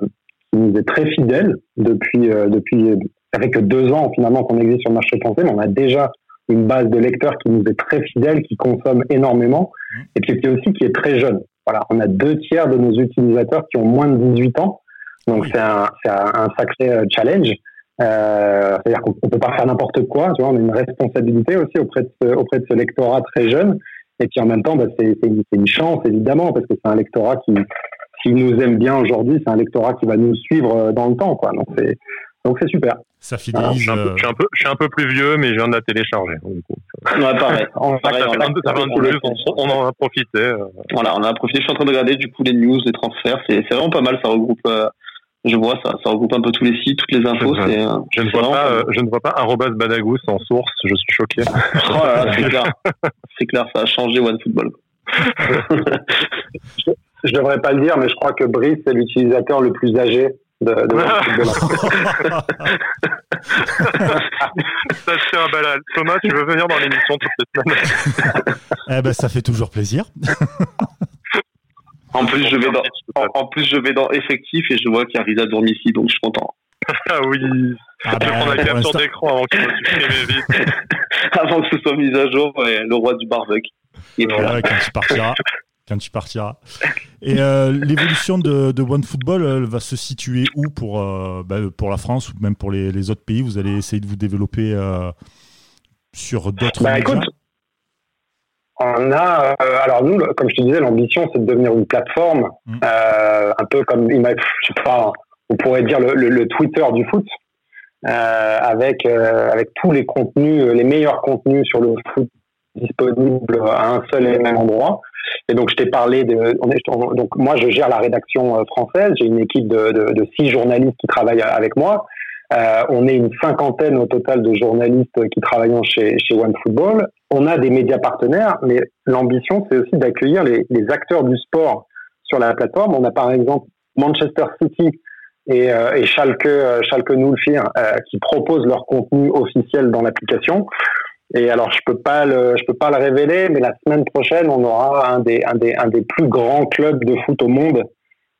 [SPEAKER 4] qui nous est très fidèle depuis, euh, depuis, ça fait que deux ans finalement qu'on existe sur le marché français, mais on a déjà une base de lecteurs qui nous est très fidèle, qui consomme énormément, mmh. et puis aussi qui est très jeune. Voilà, on a deux tiers de nos utilisateurs qui ont moins de 18 ans. Donc c'est un, un, sacré euh, challenge. Euh, C'est-à-dire qu'on peut pas faire n'importe quoi. Tu vois, on a une responsabilité aussi auprès de ce, auprès de ce lectorat très jeune. Et puis en même temps, bah, c'est une chance évidemment parce que c'est un lectorat qui, s'il nous aime bien aujourd'hui, c'est un lectorat qui va nous suivre dans le temps, quoi. Donc c'est donc c'est super.
[SPEAKER 1] Ça fidélise.
[SPEAKER 3] je, suis un peu, je, suis un peu, plus vieux, mais je viens de la télécharger.
[SPEAKER 2] Ouais, pareil. On,
[SPEAKER 3] on, en a profité.
[SPEAKER 2] Voilà, on en a profité. Je suis en train de regarder du coup les news, les transferts. C'est vraiment pas mal. Ça regroupe je vois ça, ça regroupe un peu tous les sites, toutes les infos.
[SPEAKER 3] Je,
[SPEAKER 2] euh,
[SPEAKER 3] je ne vois pas, euh, je ne vois pas Badagous en source. Je suis choqué.
[SPEAKER 2] oh là là, c'est clair, c'est clair, ça a changé OneFootball.
[SPEAKER 4] je, je devrais pas le dire, mais je crois que Brice est l'utilisateur le plus âgé de, de
[SPEAKER 3] ça se fait un balade. Thomas, tu veux venir dans l'émission toute cette semaine
[SPEAKER 1] Eh ben, ça fait toujours plaisir.
[SPEAKER 2] En plus, je vais dans, en, plus, je vais dans effectif et je vois qu'il y a Risa Dormici, donc je suis content.
[SPEAKER 3] ah oui. Ah bah, je prends la capture d'écran avant vite.
[SPEAKER 2] avant que ce soit mis à jour, ouais, le roi du barbecue.
[SPEAKER 1] Ouais, quand tu partiras. Quand tu partiras. Et euh, l'évolution de, de OneFootball elle va se situer où pour, euh, bah, pour la France ou même pour les, les, autres pays? Vous allez essayer de vous développer euh, sur d'autres
[SPEAKER 4] bah, écoute, on a, alors nous, comme je te disais, l'ambition c'est de devenir une plateforme, mm. euh, un peu comme, je sais pas, on pourrait dire le, le, Twitter du foot, avec avec tous les contenus, les meilleurs contenus sur le foot disponibles à un seul et même endroit. Et donc je t'ai parlé de, donc moi je gère la rédaction française, j'ai une équipe de, six journalistes qui travaillent avec moi. Euh, on est une cinquantaine au total de journalistes qui travaillent chez, chez OneFootball. On a des médias partenaires, mais l'ambition, c'est aussi d'accueillir les, acteurs du sport sur la plateforme. On a par exemple Manchester City et, euh, Schalke, euh, Schalke qui proposent leur contenu officiel dans l'application. Et alors, je peux pas le, je peux pas le révéler, mais la semaine prochaine, on aura un des, un des, un des plus grands clubs de foot au monde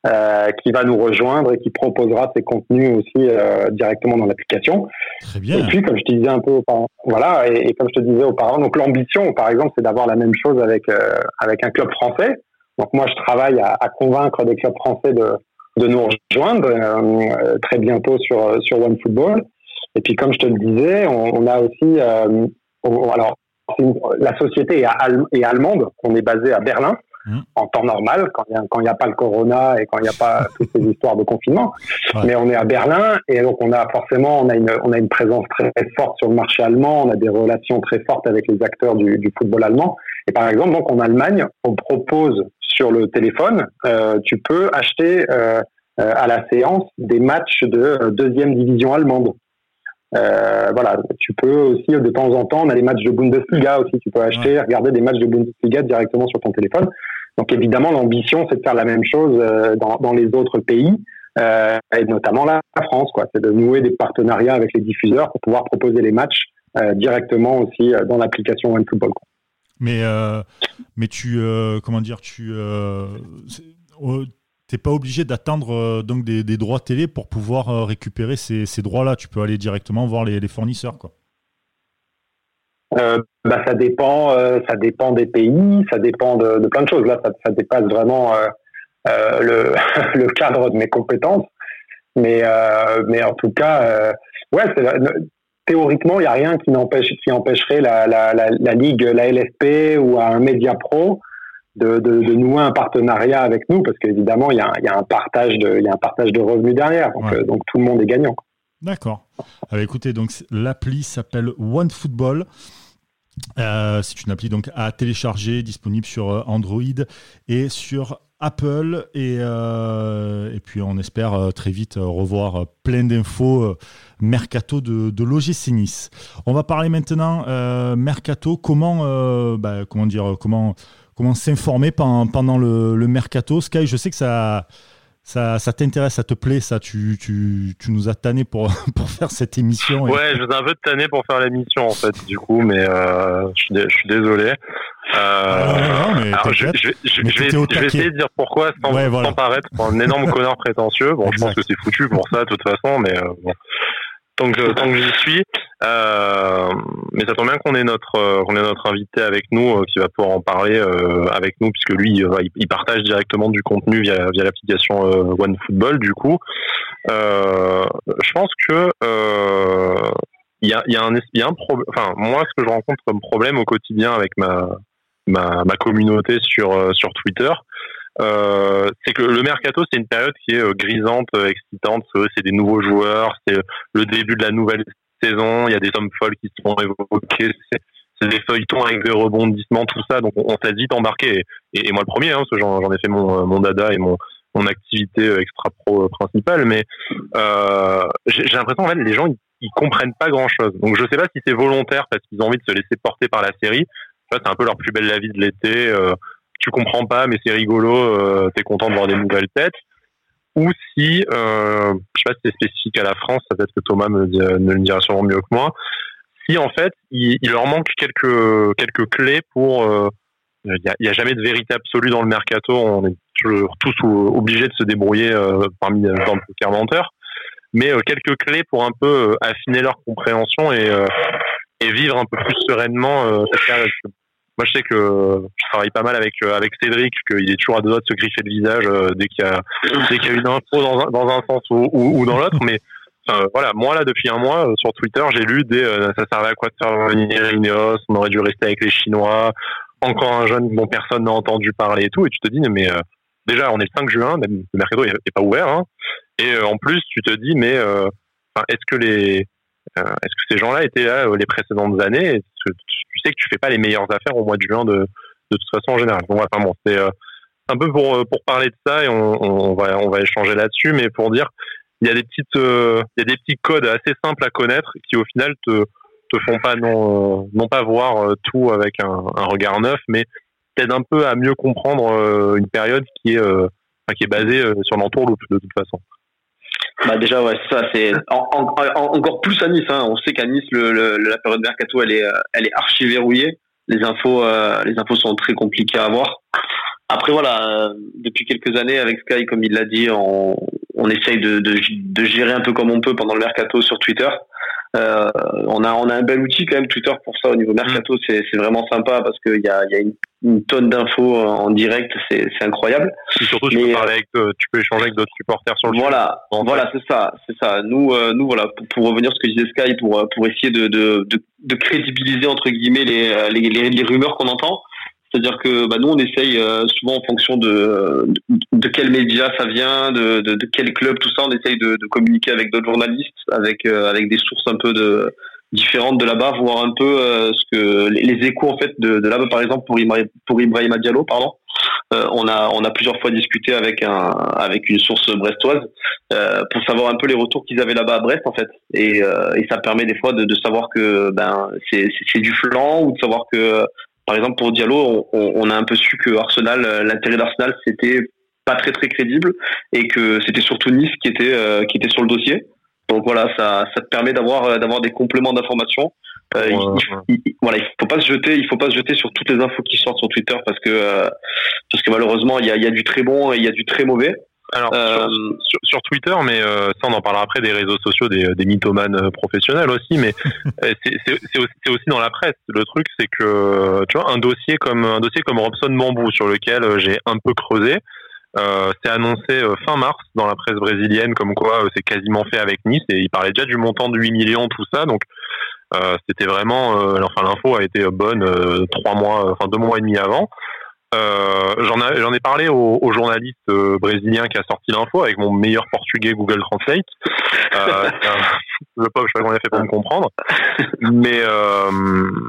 [SPEAKER 4] euh, qui va nous rejoindre et qui proposera ses contenus aussi euh, directement dans l'application.
[SPEAKER 1] Très bien.
[SPEAKER 4] Et puis, comme je te disais un peu auparavant, voilà, et, comme je te disais auparavant, donc l'ambition, par exemple, c'est d'avoir la même chose avec euh, avec un club français. Donc moi, je travaille à, à convaincre des clubs français de de nous rejoindre euh, très bientôt sur sur OneFootball. Et puis, comme je te le disais, on, on a aussi, alors, la société est, allemande. On est basé à Berlin. Mmh. en temps normal, quand il n'y a, pas le corona et quand il n'y a pas toutes ces histoires de confinement. Mais on est à Berlin et donc on a forcément on a une, on a une présence très, forte sur le marché allemand, on a des relations très fortes avec les acteurs du, du football allemand. Et par exemple, donc en Allemagne, on propose sur le téléphone, euh, tu peux acheter euh, euh, à la séance des matchs de deuxième division allemande. Euh, voilà, tu peux aussi de temps en temps, on a les matchs de Bundesliga aussi, tu peux acheter, regarder des matchs de Bundesliga directement sur ton téléphone. Donc évidemment, l'ambition, c'est de faire la même chose euh, dans, dans les autres pays, euh, et notamment la France, quoi. C'est de nouer des partenariats avec les diffuseurs pour pouvoir proposer les matchs euh, directement aussi dans l'application OneFootball.
[SPEAKER 1] Mais mais tu comment dire, tu t'es pas obligé d'attendre donc des, droits télé pour pouvoir récupérer ces, droits-là. Tu peux aller directement voir les, fournisseurs, quoi.
[SPEAKER 4] Euh, bah, ça dépend, euh, ça dépend des pays, ça dépend de, plein de choses. Là, ça, dépasse vraiment euh, euh le, cadre de mes compétences. Mais, mais en tout cas, ouais, théoriquement, il n'y a rien qui n'empêche, qui empêcherait la, la, ligue, la LFP ou un média pro de, de, de, nouer un partenariat avec nous, parce qu'évidemment, il y, a, y a un partage de, il y a un partage de revenus derrière. Donc, donc tout le monde est gagnant.
[SPEAKER 1] D'accord. écoutez, donc l'appli s'appelle OneFootball. Euh, c'est une appli donc à télécharger, disponible sur euh, Android et sur Apple. Et, euh, et puis on espère très vite revoir plein d'infos mercato de, de l'OGC Nice. On va parler maintenant mercato. Comment, bah, comment dire, comment, comment s'informer pendant, pendant le, le, mercato. Sky, je sais que ça ça, ça t'intéresse, ça te plaît, ça tu, tu, tu nous as tanné pour, pour faire cette émission.
[SPEAKER 3] Ouais, je vous ai un peu tanné pour faire l'émission en fait, du coup, mais euh, je, suis, je suis désolé.
[SPEAKER 1] Euh,
[SPEAKER 3] je, je, je, vais, essayer de dire pourquoi sans, sans paraître un énorme connard prétentieux. Bon, je pense que c'est foutu pour ça de toute façon, mais euh, bon tant que tant que j'y suis. Euh, mais ça tombe bien qu'on ait notre euh, qu'on ait notre invité avec nous euh, qui va pouvoir en parler avec nous puisque lui il, il, partage directement du contenu via via l'application OneFootball du coup. je pense que il y a il y a un y a un problème. Enfin moi ce que je rencontre comme problème au quotidien avec ma ma, ma communauté sur sur Twitter. Euh, c'est que le mercato, c'est une période qui est grisante, excitante. C'est des nouveaux joueurs, c'est le début de la nouvelle saison. Il y a des hommes folles qui sont évoqués. C'est des feuilletons avec des rebondissements, tout ça. Donc, on, s'est vite embarqué. Et, moi, le premier, hein, parce que j'en ai fait mon, mon dada et mon, mon activité extra pro principale. Mais euh, j'ai l'impression, en fait, les gens, ils, comprennent pas grand chose. Donc, je sais pas si c'est volontaire parce qu'ils ont envie de se laisser porter par la série. C'est un peu leur plus belle la vie de l'été. Euh, tu comprends pas, mais c'est rigolo, euh, tu es content de voir des nouvelles têtes. Ou si, euh, je sais pas si c'est spécifique à la France, peut-être que Thomas me, le dira sûrement mieux que moi, si en fait il, leur manque quelques quelques clés pour, euh, il n'y a, jamais de vérité absolue dans le mercato, on est toujours tous obligés de se débrouiller euh, parmi dans le poker menteur, mais quelques clés pour un peu affiner leur compréhension et et vivre un peu plus sereinement cette période. Moi, je sais que je travaille pas mal avec euh, avec Cédric, qu'il est toujours à deux doigts de se griffer le visage euh, dès qu'il y a dès y a une info dans un, dans un sens ou, ou, dans l'autre. Mais voilà, moi là depuis un mois euh, sur Twitter, j'ai lu ça servait à quoi de faire venir Ineos, on aurait dû rester avec les Chinois, encore un jeune dont personne n'a entendu parler et tout. Et tu te dis mais déjà on est le 5 juin, même le mercado est, pas ouvert. Hein, et en plus tu te dis mais est-ce que les est-ce que ces gens-là étaient là les précédentes années? Sais que tu fais pas les meilleures affaires au mois de juin de, de toute façon en général. Enfin, bon, c'est euh, un peu pour, euh, pour parler de ça et on, va, on va échanger là-dessus, mais pour dire, il y a des petites, euh, il y a des petits codes assez simples à connaître qui au final te, te font pas non, non pas voir tout avec un, un regard neuf, mais t'aident un peu à mieux comprendre une période qui est, qui est basée sur l'entourloupe de toute façon.
[SPEAKER 2] Bah déjà ouais ça c'est encore plus à Nice. Hein. On sait qu'à Nice le, la période mercato elle est elle est archi verrouillée. Les infos euh, les infos sont très compliquées à avoir. Après voilà euh, depuis quelques années avec Sky comme il l'a dit on, on essaye de, de, de, gérer un peu comme on peut pendant le mercato sur Twitter. Euh, on a on a un bel outil quand même Twitter pour ça au niveau mercato c'est c'est vraiment sympa parce qu'il y a il y a une, une tonne d'infos en direct c'est c'est incroyable.
[SPEAKER 3] Et surtout tu peux parler avec euh, tu peux échanger avec d'autres supporters sur le
[SPEAKER 2] voilà voilà c'est ça c'est ça nous euh, nous voilà pour, revenir sur ce que disait Sky pour pour essayer de de de, de crédibiliser entre guillemets les les, les, les rumeurs qu'on entend c'est-à-dire que bah, nous, on essaye euh, souvent en fonction de, de, quel média ça vient, de, de, de, quel club, tout ça, on essaye de, de communiquer avec d'autres journalistes, avec, euh, avec des sources un peu de, différentes de là-bas, voir un peu euh, ce que les, échos en fait de, de là-bas, par exemple pour Ibrahim, pour Ibrahim Diallo, pardon. on a on a plusieurs fois discuté avec un avec une source brestoise pour savoir un peu les retours qu'ils avaient là-bas à Brest en fait et, et ça permet des fois de, de savoir que ben c'est c'est du flanc ou de savoir que par exemple, pour Diallo, on, a un peu su que Arsenal, euh, l'intérêt d'Arsenal, c'était pas très très crédible et que c'était surtout Nice qui était euh, qui était sur le dossier. Donc voilà, ça ça te permet d'avoir euh, d'avoir des compléments d'informations. Il, voilà, il faut pas se jeter, il faut pas se jeter sur toutes les infos qui sortent sur Twitter parce que parce que malheureusement il y a, y a du très bon et il y a du très mauvais.
[SPEAKER 3] Alors euh, sur, Twitter, mais euh, ça on en parlera après des réseaux sociaux des, des mythomanes euh, professionnels aussi, mais c'est aussi, aussi, dans la presse. Le truc c'est que tu vois un dossier comme un dossier comme Robson Bambou sur lequel j'ai un peu creusé, euh, c'est annoncé fin mars dans la presse brésilienne comme quoi c'est quasiment fait avec Nice et il parlait déjà du montant de 8 millions tout ça donc c'était vraiment enfin l'info a été bonne trois mois enfin deux mois et demi avant euh, j'en ai, parlé au, au journaliste euh, brésilien qui a sorti l'info avec mon meilleur portugais Google Translate. Euh, le pauvre, je sais pas comment il a fait pour me comprendre. Mais, euh,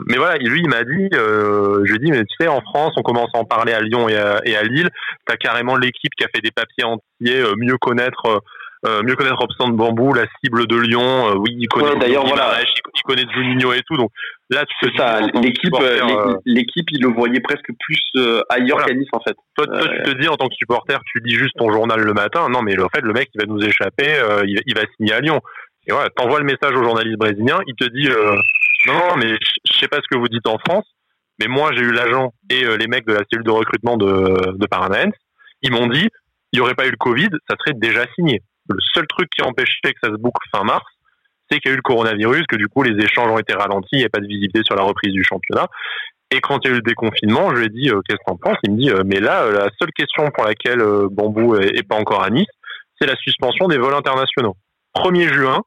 [SPEAKER 3] mais voilà, lui, il m'a dit, euh, je lui ai dit, mais tu sais, en France, on commence à en parler à Lyon et à, et à Lille. T'as carrément l'équipe qui a fait des papiers entiers, mieux connaître euh, mieux connaître Robson de Bambou, la cible de Lyon. Euh, oui, il connaît.
[SPEAKER 2] d'ailleurs, voilà.
[SPEAKER 3] Il connaît Juninho et tout. Donc là, tu
[SPEAKER 2] fais ça. L'équipe, euh, l'équipe, il le voyait presque plus ailleurs qu'à Nice, en fait.
[SPEAKER 3] Toi, toi tu te dis en tant que supporter, tu lis juste ton journal le matin. Non, mais en fait, le mmec, il va nous échapper. Il, il, va signer à Lyon. Et voilà, t'envoies le message au journaliste brésilien. Il te dit non, mais je sais pas ce que vous dites en France. Mais moi, j'ai eu l'agent et les mecs de la cellule de recrutement de, de Paranaense. Ils m'ont dit, il n'y aurait pas eu le Covid, ça serait déjà signé. Le seul truc qui empêchait que ça se boucle fin mars, c'est qu'il y a eu le coronavirus, que du coup les échanges ont été ralentis, il n'y a pas de visibilité sur la reprise du championnat. Et quand il y a eu le déconfinement, je lui ai dit euh, qu'est-ce que t'en penses? Il me dit euh, mais là la seule question pour laquelle euh, Bambou est, pas encore à Nice, c'est la suspension des vols internationaux. 1er juin,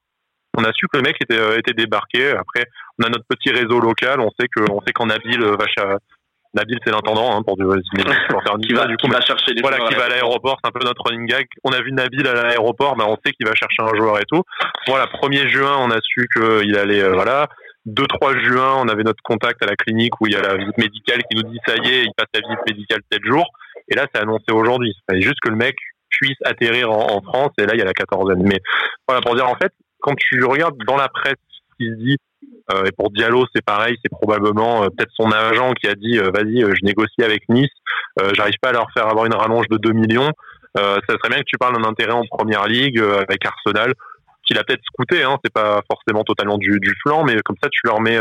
[SPEAKER 3] on a su que le mec était, était débarqué. Après, on a notre petit réseau local, on sait que on sait qu'en Nabil va, Nabil c'est l'intendant hein, pour du
[SPEAKER 2] pour faire qui va, du coup, va chercher des
[SPEAKER 3] voilà qui va à l'aéroport c'est un peu notre running gag. On a vu Nabil à l'aéroport ben on sait qu'il va chercher un joueur et tout. Voilà 1er juin on a su qu'il allait euh, voilà. 2-3 juin on avait notre contact à la clinique où il y a la visite médicale qui nous dit ça y est il passe la visite médicale tel jour. Et là c'est annoncé aujourd'hui. Fallait juste que le mec puisse atterrir en, France et là il y a la quatorzaine. Mais voilà pour dire en fait quand tu regardes dans la presse ce qui se dit et pour Diallo, c'est pareil, c'est probablement euh, peut-être son agent qui a dit euh, vas-y, je négocie avec Nice, j'arrive pas à leur faire avoir une rallonge de 2 millions. ça serait bien que tu parles d'un intérêt en première ligue avec Arsenal, qu'il a peut-être scouté, hein, c'est pas forcément totalement du, du, flanc, mais comme ça tu leur mets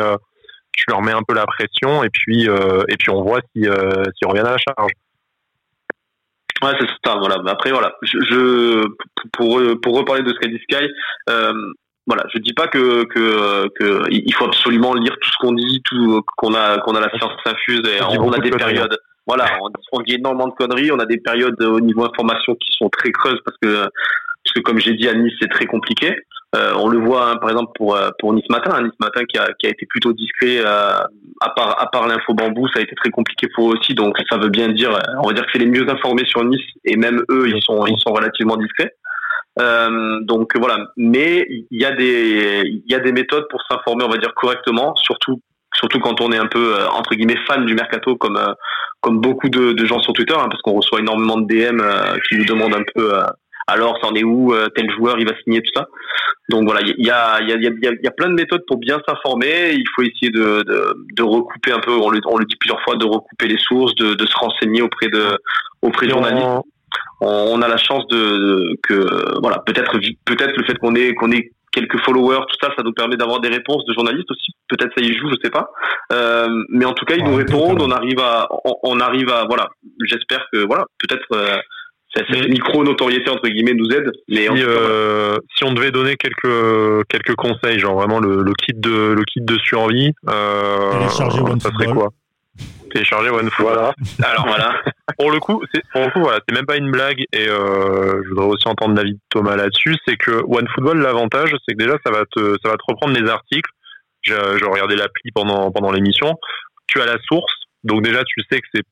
[SPEAKER 3] tu leur mets un peu la pression et puis et puis on voit si s'ils reviennent à la charge.
[SPEAKER 2] Ouais, c'est ça. Voilà. Après, voilà. Je, pour pour reparler de ce qu'a dit Sky, euh, voilà, je dis pas que, que, que il faut absolument lire tout ce qu'on dit, tout qu'on a qu'on a la science infuse et on, a des périodes. Voilà, on, dit énormément de conneries. On a des périodes au niveau information qui sont très creuses parce que parce que comme j'ai dit à Nice c'est très compliqué. Euh, on le voit hein, par exemple pour pour Nice matin, hein, Nice matin qui a qui a été plutôt discret euh, à part à part l'info bambou, ça a été très compliqué pour eux aussi. Donc ça veut bien dire, on va dire que c'est les mieux informés sur Nice et même eux ils sont ils sont relativement discrets. Euh, donc voilà, mais il y a des il y a des méthodes pour s'informer, on va dire correctement, surtout surtout quand on est un peu euh, entre guillemets fan du mercato comme euh, comme beaucoup de, de, gens sur Twitter, hein, parce qu'on reçoit énormément de DM qui nous demandent un peu alors ça en est où tel joueur il va signer tout ça. Donc voilà, il y a il y a, y, a, y a plein de méthodes pour bien s'informer. Il faut essayer de, de, de recouper un peu, on le, on le dit plusieurs fois, de recouper les sources, de, de se renseigner auprès de auprès de journalistes on, a la chance de, que voilà peut-être peut-être le fait qu'on ait qu'on ait quelques followers, tout ça, ça nous permet d'avoir des réponses de journalistes aussi. Peut-être ça y joue, je sais pas. Euh, mais en tout cas, ils nous répondent. On arrive à, on, arrive à, voilà. J'espère que voilà, peut-être euh, cette micro notoriété entre guillemets nous aide. Mais
[SPEAKER 3] si, euh, si on devait donner quelques quelques conseils, genre vraiment le, le kit de le kit de survie, euh, ça serait quoi? Télécharger OneFootball. Voilà. Alors voilà. pour le coup, c'est pour le coup voilà, c'est même pas une blague et euh, je voudrais aussi entendre l'avis de Thomas là-dessus, c'est que OneFootball l'avantage, c'est que déjà ça va te ça va te reprendre les articles. J'ai regardé l'appli pendant pendant l'émission. Tu as la source, donc déjà tu sais que c'est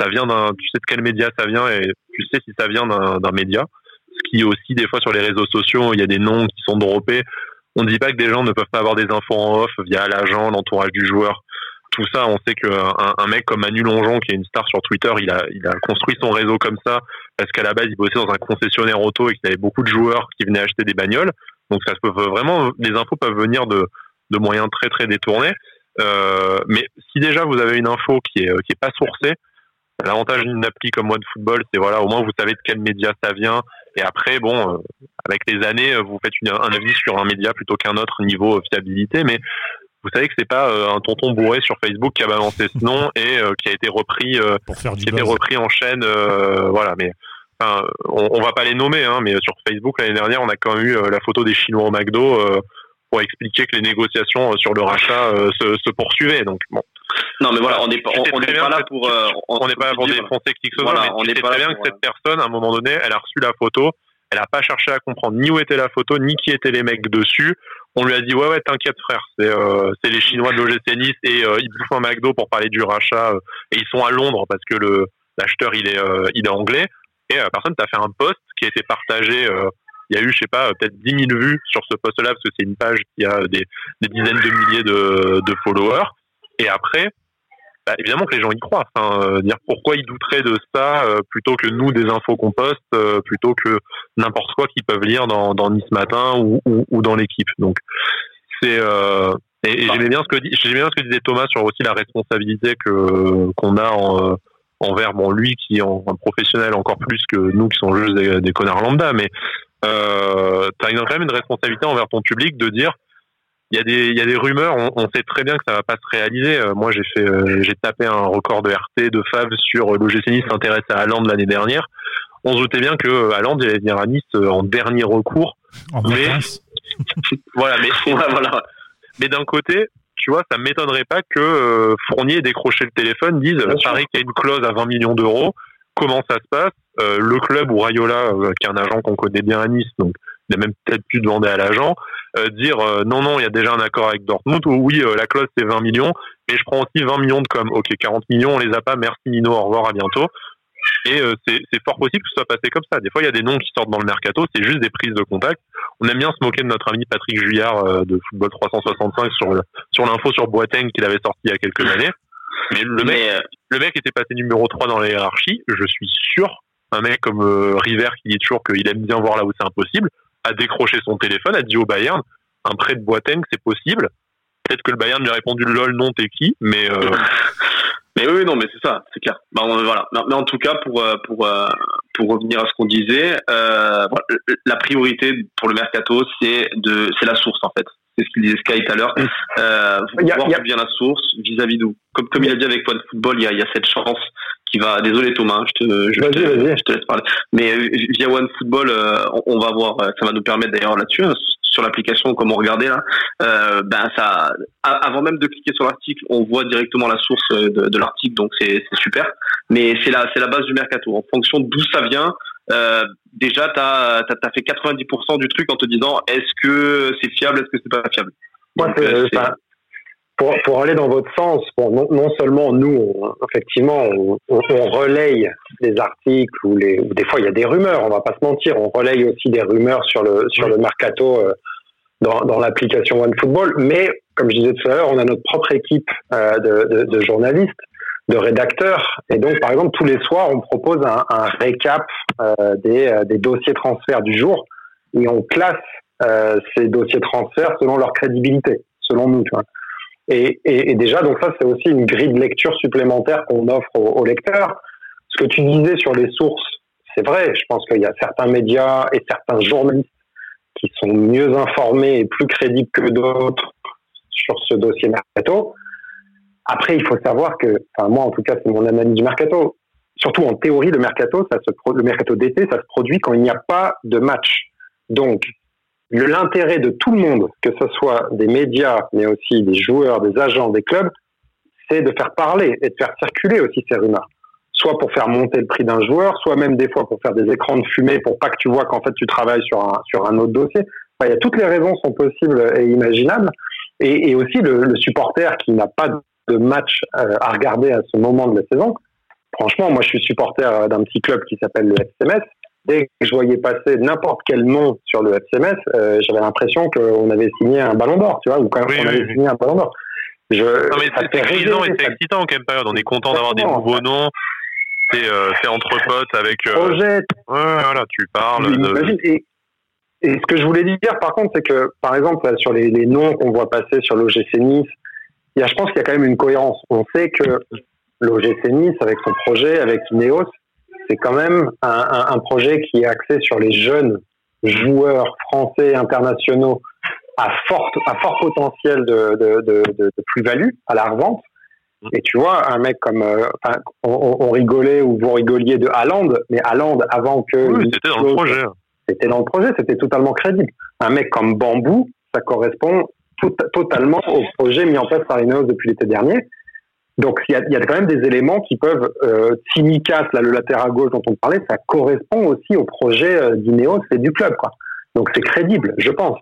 [SPEAKER 3] ça vient d'un tu sais de quel média ça vient et tu sais si ça vient d'un média. Ce qui aussi des fois sur les réseaux sociaux, il y a des noms qui sont droppés. On ne dit pas que des gens ne peuvent pas avoir des infos en off via l'agent, l'entourage du joueur tout ça, on sait qu'un un mec comme Manu Longeon, qui est une star sur Twitter, il a, il a construit son réseau comme ça parce qu'à la base, il bossait dans un concessionnaire auto et qu'il avait beaucoup de joueurs qui venaient acheter des bagnoles. Donc ça peut vraiment, les infos peuvent venir de, de moyens très très détournés. Euh, mais si déjà vous avez une info qui est qui est pas sourcée, l'avantage d'une appli comme OneFootball, c'est voilà, au moins vous savez de quel média ça vient. Et après, bon, euh, avec les années, vous faites un avis sur un média plutôt qu'un autre niveau fiabilité. Mais vous savez que c'est pas euh, un tonton bourré sur Facebook qui a balancé ce nom et euh, qui a été repris, euh, qui a été repris en chaîne, voilà. Mais enfin, on, on, va pas les nommer, hein, mais sur Facebook l'année dernière, on a quand même eu la photo des Chinois au McDo pour expliquer que les négociations sur le rachat se, se, poursuivaient. Donc bon.
[SPEAKER 2] Non, mais voilà, on n'est pas, on, pas là pour,
[SPEAKER 3] on n'est pas là pour défoncer qui que ce soit. mais on est très bien que cette personne, à un moment donné, elle a reçu la photo. Elle a pas cherché à comprendre ni où était la photo, ni qui étaient les mecs dessus. On lui a dit ouais ouais t'inquiète frère c'est euh, les chinois de l'OGC et euh, ils bouffent un McDo pour parler du rachat euh, et ils sont à Londres parce que le l'acheteur il est il est anglais. Et personne t'a fait un post qui a été partagé il y a eu je sais pas peut-être 10 000 vues sur ce post là parce que c'est une page qui a des, des dizaines de milliers de, de followers. Et après bah, évidemment que les gens y croient. Enfin, dire pourquoi ils douteraient de ça plutôt que nous des infos qu'on poste, plutôt que n'importe quoi qu'ils peuvent lire dans, dans Nice Matin ou, ou, ou dans l'équipe. Donc c'est euh, et, j'aimais bien ce que j'aimais bien ce que disait Thomas sur aussi la responsabilité que qu'on a en, envers bon lui qui est un professionnel encore plus que nous qui sommes juste des, des connards lambda, mais euh, tu as quand même une responsabilité envers ton public de dire il y a des il y a des rumeurs on, on, sait très bien que ça va pas se réaliser. Euh, moi j'ai fait euh, j'ai tapé un record de RT de Fav sur l'OGC Nice s'intéresse à Hollande l'année dernière. On se doutait bien que Hollande allait venir à Nice euh, en dernier recours. Mais voilà mais voilà. Mais d'un côté tu vois ça m'étonnerait pas que Fournier ait décroché le téléphone dise Paris qu'il y a une clause à 20 millions d'euros. Comment ça se passe? Le club ou Rayola qui est un agent qu'on connaît bien à Nice donc il a même peut-être pu demander à l'agent, dire non, non, il y a déjà un accord avec Dortmund, ou oui, la clause c'est 20 millions, mais je prends aussi 20 millions de com. Ok, 40 millions, on les a pas, merci Nino, au revoir, à bientôt. Et c'est fort possible que ce soit passé comme ça. Des fois, il y a des noms qui sortent dans le mercato, c'est juste des prises de contact. On aime bien se moquer de notre ami Patrick Juillard de Football 365 sur sur l'info sur Boateng qu'il avait sorti il y a quelques années. Mais le mec, le mec était passé numéro 3 dans la hiérarchie. Je suis sûr, un mec comme River qui dit toujours qu'il aime bien voir là où c'est impossible, a décroché son téléphone, a dit au Bayern, un prêt de Boateng, c'est possible. Peut-être que le Bayern lui a répondu lol, non, t'es qui? Mais
[SPEAKER 2] mais oui, non, mais c'est ça, c'est clair. Bah, voilà. Mais en tout cas, pour pour pour revenir à ce qu'on disait, euh, la priorité pour le mercato, c'est de c'est la source en fait c'est ce qu'il disait Sky tout à l'heure. Euh, voir d'où vient la source vis-à-vis d'où. Comme, comme il a dit avec Point Football, il y a, il y a cette chance qui va. Désolé Thomas, je te, je, te, je te laisse parler. Mais euh, via One Football, euh, on, va voir. Euh, ça va nous permettre d'ailleurs là-dessus hein, sur l'application, comme on regardait là. Euh, ben ça, avant même de cliquer sur l'article, on voit directement la source de, de l'article, donc c'est super. Mais c'est la c'est la base du mercato. En fonction d'où ça vient, euh, déjà, tu as, fait 90% du truc en te disant est-ce que c'est fiable, est-ce que c'est pas fiable
[SPEAKER 4] Moi, pour, pour, aller dans votre sens, bon, non, seulement nous, effectivement, on, on, relaye des articles ou, les, ou des fois il y a des rumeurs, on va pas se mentir, on relaye aussi des rumeurs sur le, sur le mercato euh, dans, dans l'application OneFootball, mais comme je disais tout à l'heure, on a notre propre équipe euh, de, de, de journalistes de rédacteurs. Et donc, par exemple, tous les soirs, on propose un, un récap euh, des, des, dossiers transferts du jour et on classe ces dossiers transferts selon leur crédibilité, selon nous. Tu vois. Et, déjà, donc ça, c'est aussi une grille de lecture supplémentaire qu'on offre aux, aux, lecteurs. Ce que tu disais sur les sources, c'est vrai. Je pense qu'il y a certains médias et certains journalistes qui sont mieux informés et plus crédibles que d'autres sur ce dossier mercato. Après, il faut savoir que, enfin moi en tout cas, c'est mon analyse du mercato. Surtout en théorie, le mercato, ça se le mercato d'été, ça se produit quand il n'y a pas de match. Donc, l'intérêt de tout le monde, que ce soit des médias, mais aussi des joueurs, des agents, des clubs, c'est de faire parler et de faire circuler aussi ces rumeurs. Soit pour faire monter le prix d'un joueur, soit même des fois pour faire des écrans de fumée pour pas que tu vois qu'en fait tu travailles sur un, sur un autre dossier. Enfin, il y a toutes les raisons sont possibles et imaginables. Et, et aussi le, le supporter qui n'a pas de match euh, à regarder à ce moment de la saison. Franchement, moi, je suis supporter euh, d'un petit club qui s'appelle le FCMS. Dès que je voyais passer n'importe quel nom sur le FCMS, euh, j'avais l'impression qu'on avait signé un ballon d'or, tu vois, ou quand on avait signé un ballon d'or.
[SPEAKER 3] Je, non, mais c'est excitant et c'est excitant en quelle période. On est content d'avoir des nouveaux noms. C'est euh, entre potes avec.
[SPEAKER 4] Euh... Projet.
[SPEAKER 3] Ouais, voilà, tu parles.
[SPEAKER 4] De... Et, et, ce que je voulais dire, par contre, c'est que, par exemple, sur les, les noms qu'on voit passer sur l'OGC Nice, il y a, je pense qu'il y a quand même une cohérence. On sait que l'OGC Nice, avec son projet, avec Ineos, c'est quand même un, un, un, projet qui est axé sur les jeunes joueurs français internationaux à, forte, à fort potentiel de, de, de, de plus-value à la revente. Et tu vois, un mec comme, euh, on, on, rigolait ou vous rigoliez de Haaland, mais Haaland avant que.
[SPEAKER 3] Oui, c'était dans le projet.
[SPEAKER 4] C'était dans le projet, c'était totalement crédible. Un mec comme Bambou, ça correspond tout, totalement au projet mis en place par Ineos depuis l'été dernier. Donc il y a, quand même des éléments qui peuvent, euh, Timikas, là, le latéral gauche dont on parlait, ça correspond aussi au projet euh, d'Ineos et du club. Donc c'est crédible, je pense.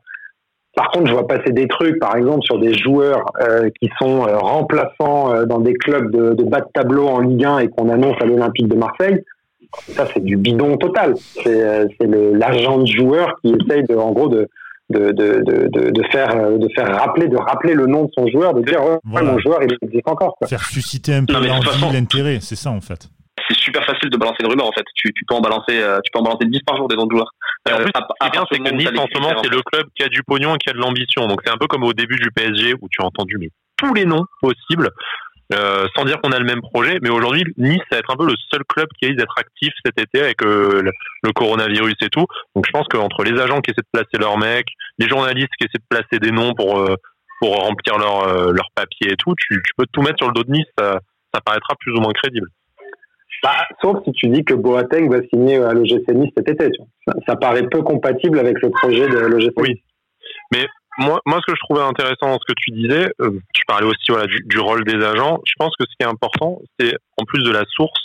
[SPEAKER 4] Par contre, je vois passer des trucs, par exemple, sur des joueurs euh, qui sont euh, remplaçants euh, dans des clubs de, bas de tableau en Ligue 1 et qu'on annonce à l'Olympique de Marseille. Ça, c'est du bidon total. C'est l'agent de joueur qui essaye, en gros, de, de, de, de, de, faire, de faire rappeler, de rappeler le nom de son joueur, de dire ouais, voilà. mon joueur il existe encore. Quoi.
[SPEAKER 1] Faire susciter un peu l'envie, l'intérêt, c'est ça en fait.
[SPEAKER 2] C'est super facile de balancer une rumeur en fait. Tu, tu peux en balancer, euh, tu peux en balancer 10 par jour des noms de joueurs.
[SPEAKER 3] Et en plus, euh, est bien, c'est que Nice en ce moment c'est le club qui a du pognon et qui a de l'ambition. Donc c'est un peu comme au début du PSG où tu as entendu mais tous les noms possibles. Euh, sans dire qu'on a le même projet, mais aujourd'hui Nice ça va être un peu le seul club qui a d'être actif cet été avec euh, le, coronavirus et tout. Donc je pense qu'entre les agents qui essaient de placer leurs mecs, les journalistes qui essaient de placer des noms pour euh, pour remplir leur euh, leur papier et tout, tu, tu, peux tout mettre sur le dos de Nice, ça, ça paraîtra plus ou moins crédible.
[SPEAKER 4] Bah, sauf si tu dis que Boateng va signer à l'OGC Nice cet été. Ça, ça, paraît peu compatible avec le projet de l'OGC
[SPEAKER 3] Oui, mais moi, moi, ce que je trouvais intéressant dans ce que tu disais, euh, tu parlais aussi du, rôle des agents. Je pense que ce qui est important, c'est en plus de la source,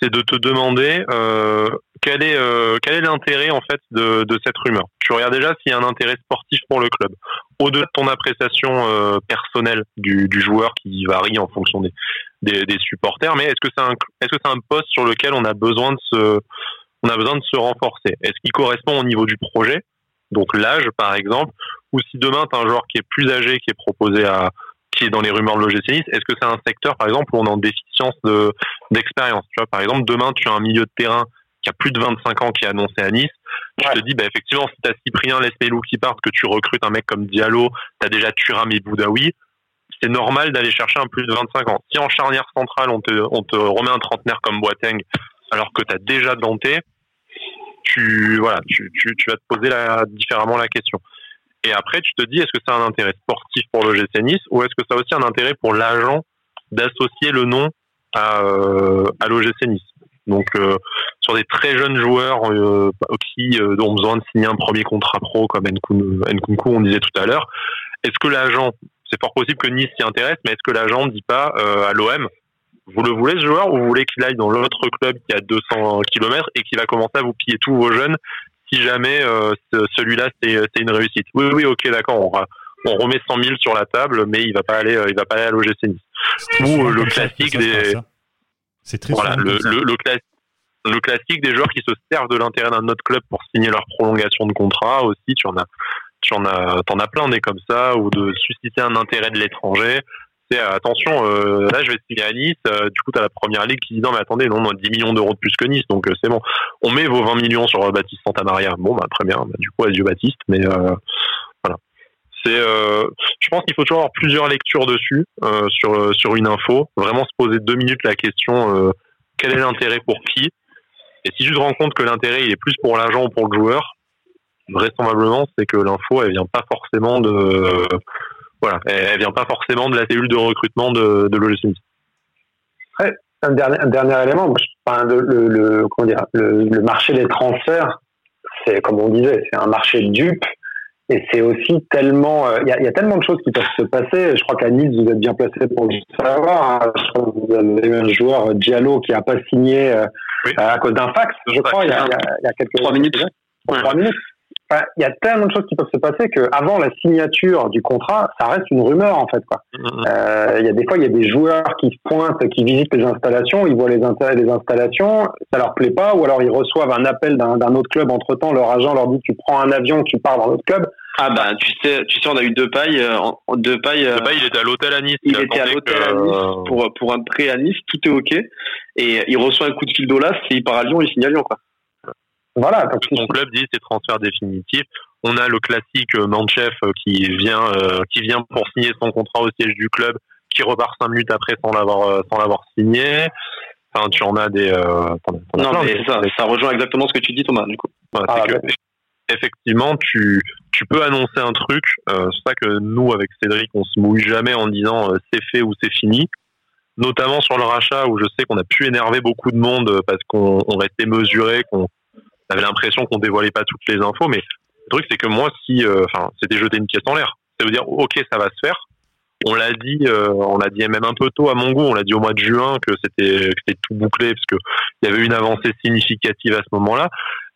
[SPEAKER 3] c'est de te demander euh, quel est euh, quel est l'intérêt en fait de, cette rumeur Tu regardes déjà s'il y a un intérêt sportif pour le club, au-delà de ton appréciation personnelle du, du, joueur qui varie en fonction des, des, des supporters. Mais est-ce que c'est un est-ce que c'est un poste sur lequel on a besoin de se on a besoin de se renforcer? Est-ce qu'il correspond au niveau du projet? Donc l'âge par exemple, ou si demain tu as un joueur qui est plus âgé qui est proposé à qui est dans les rumeurs de l'OGC Nice, est-ce que c'est un secteur par exemple où on est en déficience de d'expérience? Tu vois par exemple demain tu as un milieu de terrain qui a plus de 25 ans qui est annoncé à Nice, tu te dis bah effectivement si tu as Cyprien Lesmelou qui part que tu recrutes un mec comme Diallo, tu as déjà Thuram et Boudaoui, c'est normal d'aller chercher un plus de 25 ans. Si en charnière centrale on te on te remet un trentenaire comme Boateng alors que tu as déjà Danté, tu voilà, tu, tu, tu, vas te poser la, différemment la question. Et après, tu te dis, est-ce que ça a un intérêt sportif pour le GC Nice ou est-ce que ça a aussi un intérêt pour l'agent d'associer le nom à, euh, à l'OGC Nice? Donc, euh, sur des très jeunes joueurs euh, qui ont besoin de signer un premier contrat pro comme Nkunku, on disait tout à l'heure, est-ce que l'agent, c'est fort possible que Nice s'y intéresse, mais est-ce que l'agent ne dit pas à l'OM, vous le voulez ce joueur ou vous voulez qu'il aille dans l'autre club qui a 200 km et qui va commencer à vous piller tous vos jeunes si jamais euh, celui-là c'est une réussite Oui, oui, ok, d'accord, on, on, remet 100 000 sur la table, mais il va pas aller, euh, il va pas aller à l'OGC Nice. Ou euh, le classique des,
[SPEAKER 1] c'est très
[SPEAKER 3] voilà, le, le, le, classique des joueurs qui se servent de l'intérêt d'un autre club pour signer leur prolongation de contrat aussi. Tu en as, tu en as, t'en as plein des comme ça, ou de susciter un intérêt de l'étranger. Euh, attention, euh, là je vais signer à Nice, euh, du coup tu as la première ligue qui dit non mais attendez, non, on a 10 millions d'euros de plus que Nice, donc c'est bon. On met vos 20 millions sur Baptiste Santamaria. Bon bah très bien, bah, du coup adieu Baptiste, mais voilà. C'est, je pense qu'il faut toujours avoir plusieurs lectures dessus sur sur une info, vraiment se poser deux minutes la question quel est l'intérêt pour qui? Et si tu te rends compte que l'intérêt il est plus pour l'agent ou pour le joueur, vraisemblablement c'est que l'info elle vient pas forcément de voilà, elle, vient pas forcément de la cellule de recrutement de, de l'OGC
[SPEAKER 4] un dernier, un dernier élément, le, le, comment dire, le, marché des transferts, c'est comme on disait, c'est un marché dupe. Et c'est aussi tellement, euh, il y, a, tellement de choses qui peuvent se passer. Je crois qu'à Nice, vous êtes bien placé pour le savoir. Hein. Je crois que vous avez eu un joueur, Diallo, qui n'a pas signé euh, à cause d'un fax, je crois, il y, a, il y a, quelques
[SPEAKER 2] trois minutes.
[SPEAKER 4] Trois minutes il y a tellement de choses qui peuvent se passer que avant la signature du contrat, ça reste une rumeur en fait. Quoi. Mm-hmm. Euh, il y a des fois, il y a des joueurs qui se pointent, qui visitent les installations, ils voient les, les installations, ça leur plaît pas, ou alors ils reçoivent un appel d'un autre club. Entre temps, leur agent leur dit tu prends un avion, tu pars dans l'autre club.
[SPEAKER 2] Ah bah tu sais, tu sais, on a eu deux pailles, euh, deux pailles.
[SPEAKER 3] Euh, il était à l'hôtel à Nice.
[SPEAKER 2] Il était à l'hôtel à Nice pour pour un prêt à Nice, tout est ok, et il reçoit un coup de fil d'Olas, et il part à Lyon, il signe à Lyon quoi.
[SPEAKER 3] Voilà. Donc, Mon club dit c'est transfert définitif. On a le classique euh, Manchef euh, qui vient, euh, qui vient pour signer son contrat au siège du club, qui repart cinq minutes après sans l'avoir, sans l'avoir signé. Enfin, tu en as des.
[SPEAKER 2] non, mais ça, ça rejoint exactement ce que tu dis, Thomas. Du coup.
[SPEAKER 3] Ah, que, effectivement, tu, tu peux annoncer un truc. c'est ça que nous, avec Cédric, on se mouille jamais en disant c'est fait ou c'est fini notamment sur le rachat où je sais qu'on a pu énerver beaucoup de monde parce qu'on restait mesuré, qu'on avait l'impression qu'on dévoilait pas toutes les infos, mais le truc c'est que moi, si, euh, enfin, c'était jeter une pièce en l'air. Ça veut dire, ok, ça va se faire. On l'a dit, euh, on l'a dit même un peu tôt à mon goût. On l'a dit au mois de juin que c'était, tout bouclé parce que il y avait une avancée significative à ce moment-là.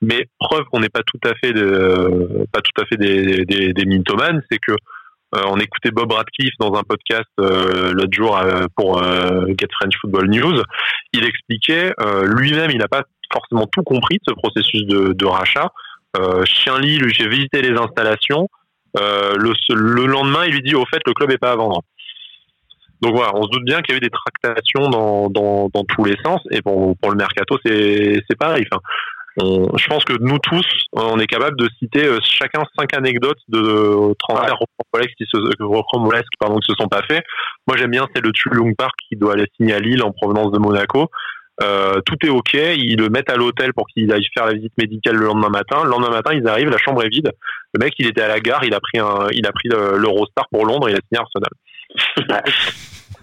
[SPEAKER 3] Mais preuve qu'on n'est pas tout à fait pas tout à fait des, des, des mintoman, c'est que euh, on écoutait Bob Radcliffe dans un podcast l'autre jour pour Get French Football News. Il expliquait lui-même, il n'a pas forcément tout compris de ce processus de, de rachat. Euh, Chien-Lit, j'ai visité les installations. Euh, le, le, lendemain, il lui dit au fait, le club est pas à vendre. Donc voilà, on se doute bien qu'il y a eu des tractations dans, dans, dans tous les sens. Et pour, pour le mercato, c'est pareil. Enfin, on, je pense que nous tous, on est capable de citer euh, chacun cinq anecdotes de transferts ouais. qui se, pardon, qui se sont pas faits. Moi, j'aime bien, c'est le Tulung Park qui doit aller signer à Lille en provenance de Monaco. Euh, tout est ok, ils le mettent à l'hôtel pour qu'il aille faire la visite médicale le lendemain matin. Le lendemain matin, ils arrivent, la chambre est vide. Le mec, il était à la gare, il a pris un, il a pris l'Eurostar pour Londres, il a signé Arsenal.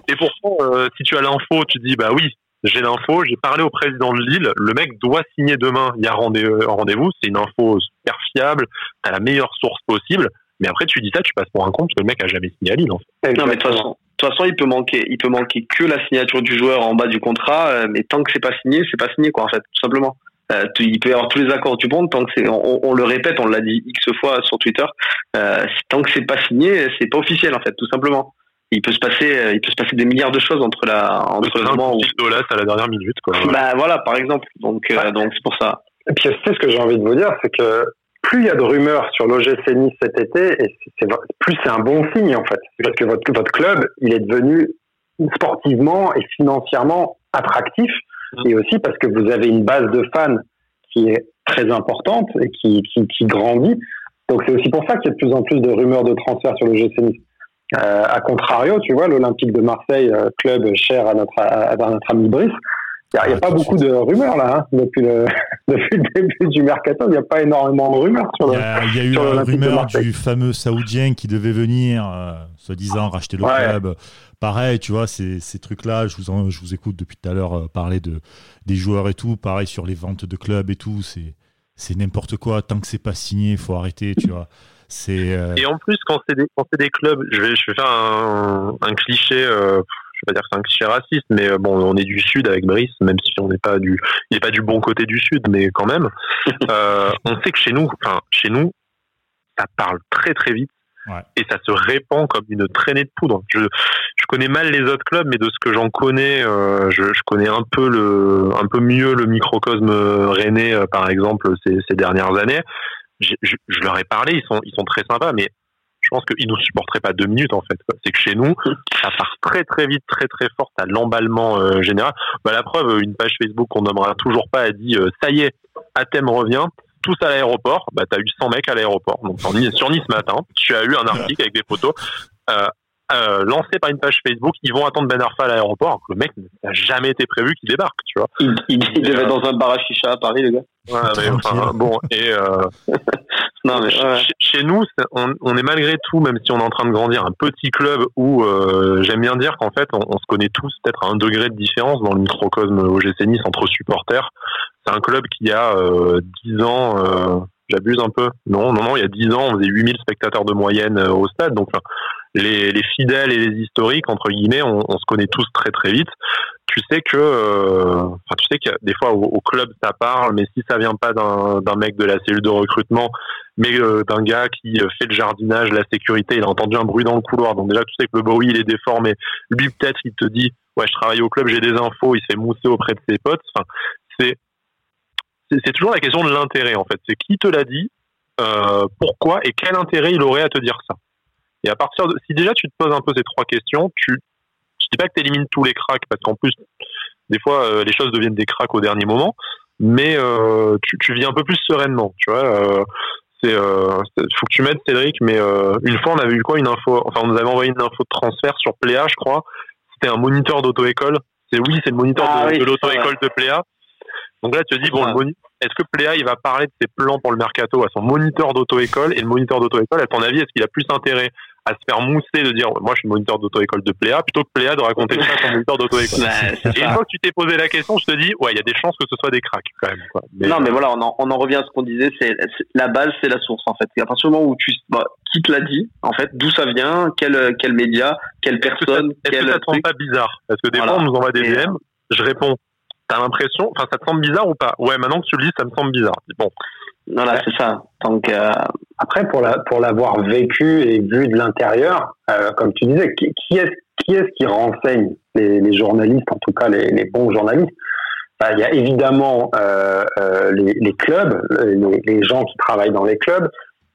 [SPEAKER 3] et pourtant, euh, si tu as l'info, tu dis bah oui, j'ai l'info, j'ai parlé au président de Lille, le mec doit signer demain, il y a rendez-vous, c'est une info super fiable, t'as la meilleure source possible. Mais après, tu dis ça, tu passes pour un con parce que le mec a jamais signé à Lille. En
[SPEAKER 2] fait. Non, mais de toute façon, il peut manquer, il peut manquer que la signature du joueur en bas du contrat, euh, mais tant que c'est pas signé, c'est pas signé quoi en fait, tout simplement. Euh, il peut y avoir tous les accords du monde tant que c'est, on, le répète, on l'a dit x fois sur Twitter, euh, tant que c'est pas signé, c'est pas officiel en fait, tout simplement. Il peut se passer, il peut se passer des milliards de choses entre la, entre
[SPEAKER 3] le moment où. à la dernière minute, quoi.
[SPEAKER 2] Bah voilà, par exemple. Donc, donc c'est pour ça.
[SPEAKER 4] Et puis, c'est ce que j'ai envie de vous dire, c'est que plus il y a de rumeurs sur l'OGC Nice cet été, et plus c'est un bon signe en fait. Parce que votre, club, il est devenu sportivement et financièrement attractif, et aussi parce que vous avez une base de fans qui est très importante et qui, qui, grandit. Donc c'est aussi pour ça qu'il y a de plus en plus de rumeurs de transfert sur l'OGC Nice. Euh, à contrario, tu vois, l'Olympique de Marseille, euh, club cher à notre, à notre ami Brice, il n'y a, pas beaucoup de rumeurs là, hein, depuis, le, depuis le début du mercato. Il n'y a pas énormément de rumeurs sur
[SPEAKER 1] le. Il y a, eu la rumeur du fameux Saoudien qui devait venir, euh, soi-disant racheter le club. Pareil, tu vois, ces, ces trucs-là, je vous, je vous écoute depuis tout à l'heure euh, parler de, des joueurs et tout. Pareil sur les ventes de clubs et tout. C'est, c'est n'importe quoi. Tant que c'est pas signé, il faut arrêter, tu vois. C'est,
[SPEAKER 3] euh, Et en plus, quand c'est des, des clubs, je vais, je vais faire un, un cliché je vais pas dire que c'est un cliché raciste, mais euh, bon, on est du sud avec Brice, même si on n'est pas du, il n'est pas du bon côté du sud, mais quand même, euh, on sait que chez nous, enfin, chez nous, ça parle très très vite. Et ça se répand comme une traînée de poudre. Je, je connais mal les autres clubs, mais de ce que j'en connais, euh, je, je, connais un peu le, un peu mieux le microcosme rennais, par exemple, ces, ces dernières années. Je, je, je, leur ai parlé, ils sont, ils sont très sympas, mais je pense qu'ils nous supporteraient pas deux minutes en fait. C'est que chez nous, ça part très très vite, très très fort à l'emballement euh, général. Bah, la preuve, une page Facebook qu'on nommera toujours pas a dit euh, ça y est, Athème revient. Tous à l'aéroport, bah t'as eu 100 mecs à l'aéroport. Donc sur Nice, Nice matin, tu as eu un article avec des photos. Euh, euh, lancé par une page Facebook, ils vont attendre Ben Arfa à l'aéroport. Le mec n'a jamais été prévu qu'il débarque, tu vois.
[SPEAKER 2] Il, il, devait dans un bar à chicha à Paris, le gars.
[SPEAKER 3] Ouais, mais, enfin, bon, et euh, non, mais, chez, nous, on, on, est malgré tout, même si on est en train de grandir, un petit club où euh, j'aime bien dire qu'en fait, on, on, se connaît tous peut-être à un degré de différence dans le microcosme OGC Nice entre supporters. C'est un club qui a euh, 10 ans, euh, j'abuse un peu. Non, non, non, il y a 10 ans, on faisait 8000 spectateurs de moyenne euh, au stade. Donc, les, les, fidèles et les historiques, entre guillemets, on, se connaît tous très très vite. Tu sais que, euh, enfin, tu sais que des fois au, club ça parle, mais si ça vient pas d'un mec de la cellule de recrutement, mais euh, d'un gars qui euh, fait le jardinage, la sécurité, il a entendu un bruit dans le couloir, donc déjà tu sais que le bruit il est déformé. Lui peut-être il te dit, ouais je travaille au club, j'ai des infos, il s'est moussé auprès de ses potes. Enfin, c'est c'est toujours la question de l'intérêt en fait. C'est qui te l'a dit, euh, pourquoi et quel intérêt il aurait à te dire ça? Et à partir de, si déjà tu te poses un peu ces trois questions, tu, je dis pas que tu élimines tous les cracks parce qu'en plus, des fois, euh, les choses deviennent des cracks au dernier moment, mais euh, tu, tu vis un peu plus sereinement, tu vois. C'est, faut que tu m'aides Cédric, mais une fois on avait eu quoi une info, enfin on nous avait envoyé une info de transfert sur Pléa, je crois. C'était un moniteur d'auto-école. C'est oui, c'est le moniteur ah de, l'auto-école de Pléa. Donc là, tu te dis, bon, est-ce que Pléa, il va parler de ses plans pour le mercato à son moniteur d'auto-école Et le moniteur d'auto-école, à ton avis, est-ce qu'il a plus intérêt à se faire mousser de dire moi je suis moniteur d'auto-école de Pléa plutôt que Pléa de raconter ça à son moniteur d'auto-école? et une fois que tu t'es posé la question, je te dis ouais il y a des chances que ce soit des cracks quand même.
[SPEAKER 2] non mais voilà on en, on en, revient à ce qu'on disait c'est la base c'est la source en fait. Et à partir du moment où tu bah, qui te l'a dit en fait d'où ça vient quel quel média quelle personne
[SPEAKER 3] est-ce que ça, te semble pas bizarre? Parce que des fois on nous envoie des DM je réponds t'as l'impression enfin ça te semble bizarre ou pas? Ouais maintenant que tu le dis ça me semble bizarre bon
[SPEAKER 2] voilà, c'est ça. Donc euh,
[SPEAKER 4] après, pour la pour l'avoir vécu et vu de l'intérieur, euh, comme tu disais, qui, qui est qui est-ce qui renseigne les, journalistes, en tout cas les, bons journalistes? Bah, Il y a évidemment euh, les, clubs, les, les, gens qui travaillent dans les clubs.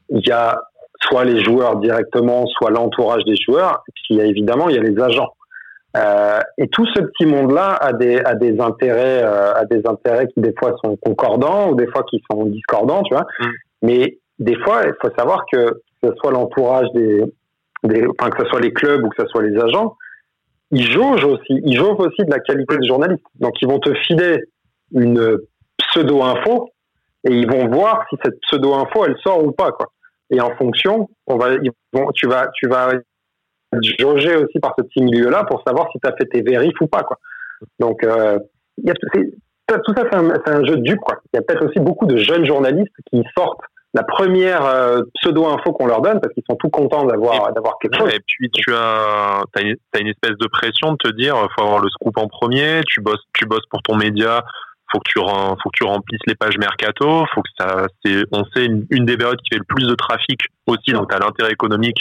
[SPEAKER 4] Il y a soit les joueurs directement, soit l'entourage des joueurs. Et puis il y a évidemment il y a les agents. Euh, et tout ce petit monde-là a des, a des intérêts, euh, a des intérêts qui des fois sont concordants ou des fois qui sont discordants, tu vois. Mm. Mais des fois, il faut savoir que que ce soit l'entourage des, des, enfin que ce soit les clubs ou que ce soit les agents, ils jaugent aussi, ils jaugent aussi de la qualité des journalistes. Donc ils vont te filer une pseudo info et ils vont voir si cette pseudo info elle sort ou pas quoi. Et en fonction, on va, ils vont, tu vas, tu vas jauger aussi par ce petit milieu-là pour savoir si tu as fait tes vérifs ou pas. Quoi. Donc, euh, y a, tout ça, c'est un, un, jeu de dupe. Quoi. Il y a peut-être aussi beaucoup de jeunes journalistes qui sortent la première euh, pseudo-info qu'on leur donne parce qu'ils sont tout contents d'avoir d'avoir quelque chose.
[SPEAKER 3] Et puis tu as, as une, as, une, espèce de pression de te dire faut avoir le scoop en premier, tu bosses tu bosses pour ton média, faut que tu faut que tu remplisses les pages mercato, faut que ça c'est on sait une, des périodes qui fait le plus de trafic aussi donc tu as l'intérêt économique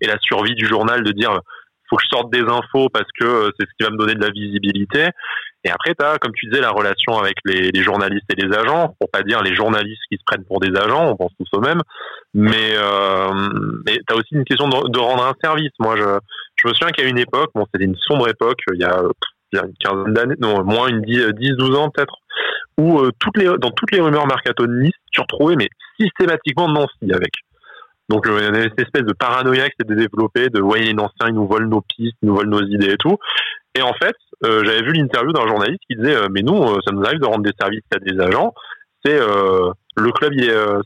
[SPEAKER 3] et la survie du journal de dire faut que je sorte des infos parce que euh, c'est ce qui va me donner de la visibilité. Et après tu as comme tu disais la relation avec les, journalistes et les agents pour pas dire les journalistes qui se prennent pour des agents on pense tous au même. Mais euh, tu as aussi une question de, de, rendre un service. Moi je je me souviens qu'à une époque bon c'était une sombre époque il y a il y a une quinzaine d'années, non, moins une 10, 12 ans peut-être, où euh, toutes les, dans toutes les rumeurs mercato de Nice, tu retrouvais mais systématiquement Nancy avec. Donc euh, il y avait cette espèce de paranoïa qui s'était développée, de ouais les anciens ils nous volent nos pistes, ils nous volent nos idées et tout. Et en fait, euh, j'avais vu l'interview d'un journaliste qui disait mais nous ça nous arrive de rendre des services à des agents. C'est le club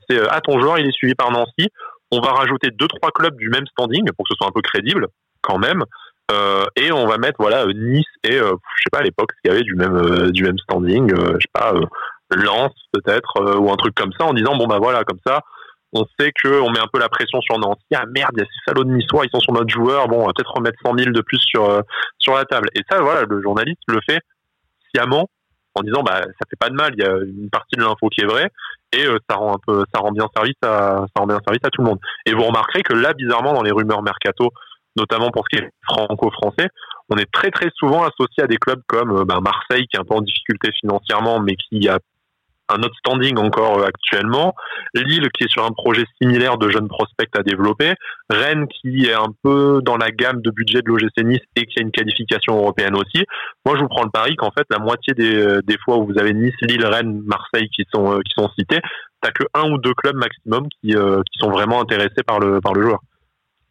[SPEAKER 3] c'est à ton joueur il est suivi par Nancy. On va rajouter deux trois clubs du même standing pour que ce soit un peu crédible quand même. Euh, et on va mettre voilà Nice et euh, je sais pas à l'époque ce y avait du même euh, du même standing, je sais pas Lens peut-être ou un truc comme ça en disant bon bah voilà comme ça on sait que on met un peu la pression sur Nancy. Ah merde il y a ces salauds de Niçois ils sont sur notre joueur. Bon on va peut-être remettre 100 000 de plus sur sur la table. Et ça voilà le journaliste le fait sciemment en disant bah ça fait pas de mal il y a une partie de l'info qui est vraie et ça rend un peu ça rend bien service ça rend bien service à tout le monde. Et vous remarquerez que là bizarrement dans les rumeurs mercato notamment pour ce qui est franco-français, on est très très souvent associé à des clubs comme euh, ben, Marseille qui est un peu en difficulté financièrement mais qui a un autre standing encore euh, actuellement, Lille qui est sur un projet similaire de jeunes prospects à développer, Rennes qui est un peu dans la gamme de budget de l'OGC Nice et qui a une qualification européenne aussi. Moi je vous prends le pari qu'en fait la moitié des, euh, des fois où vous avez Nice, Lille, Rennes, Marseille qui sont qui sont cités, t'as que un ou deux clubs maximum qui qui sont vraiment intéressés par le par le joueur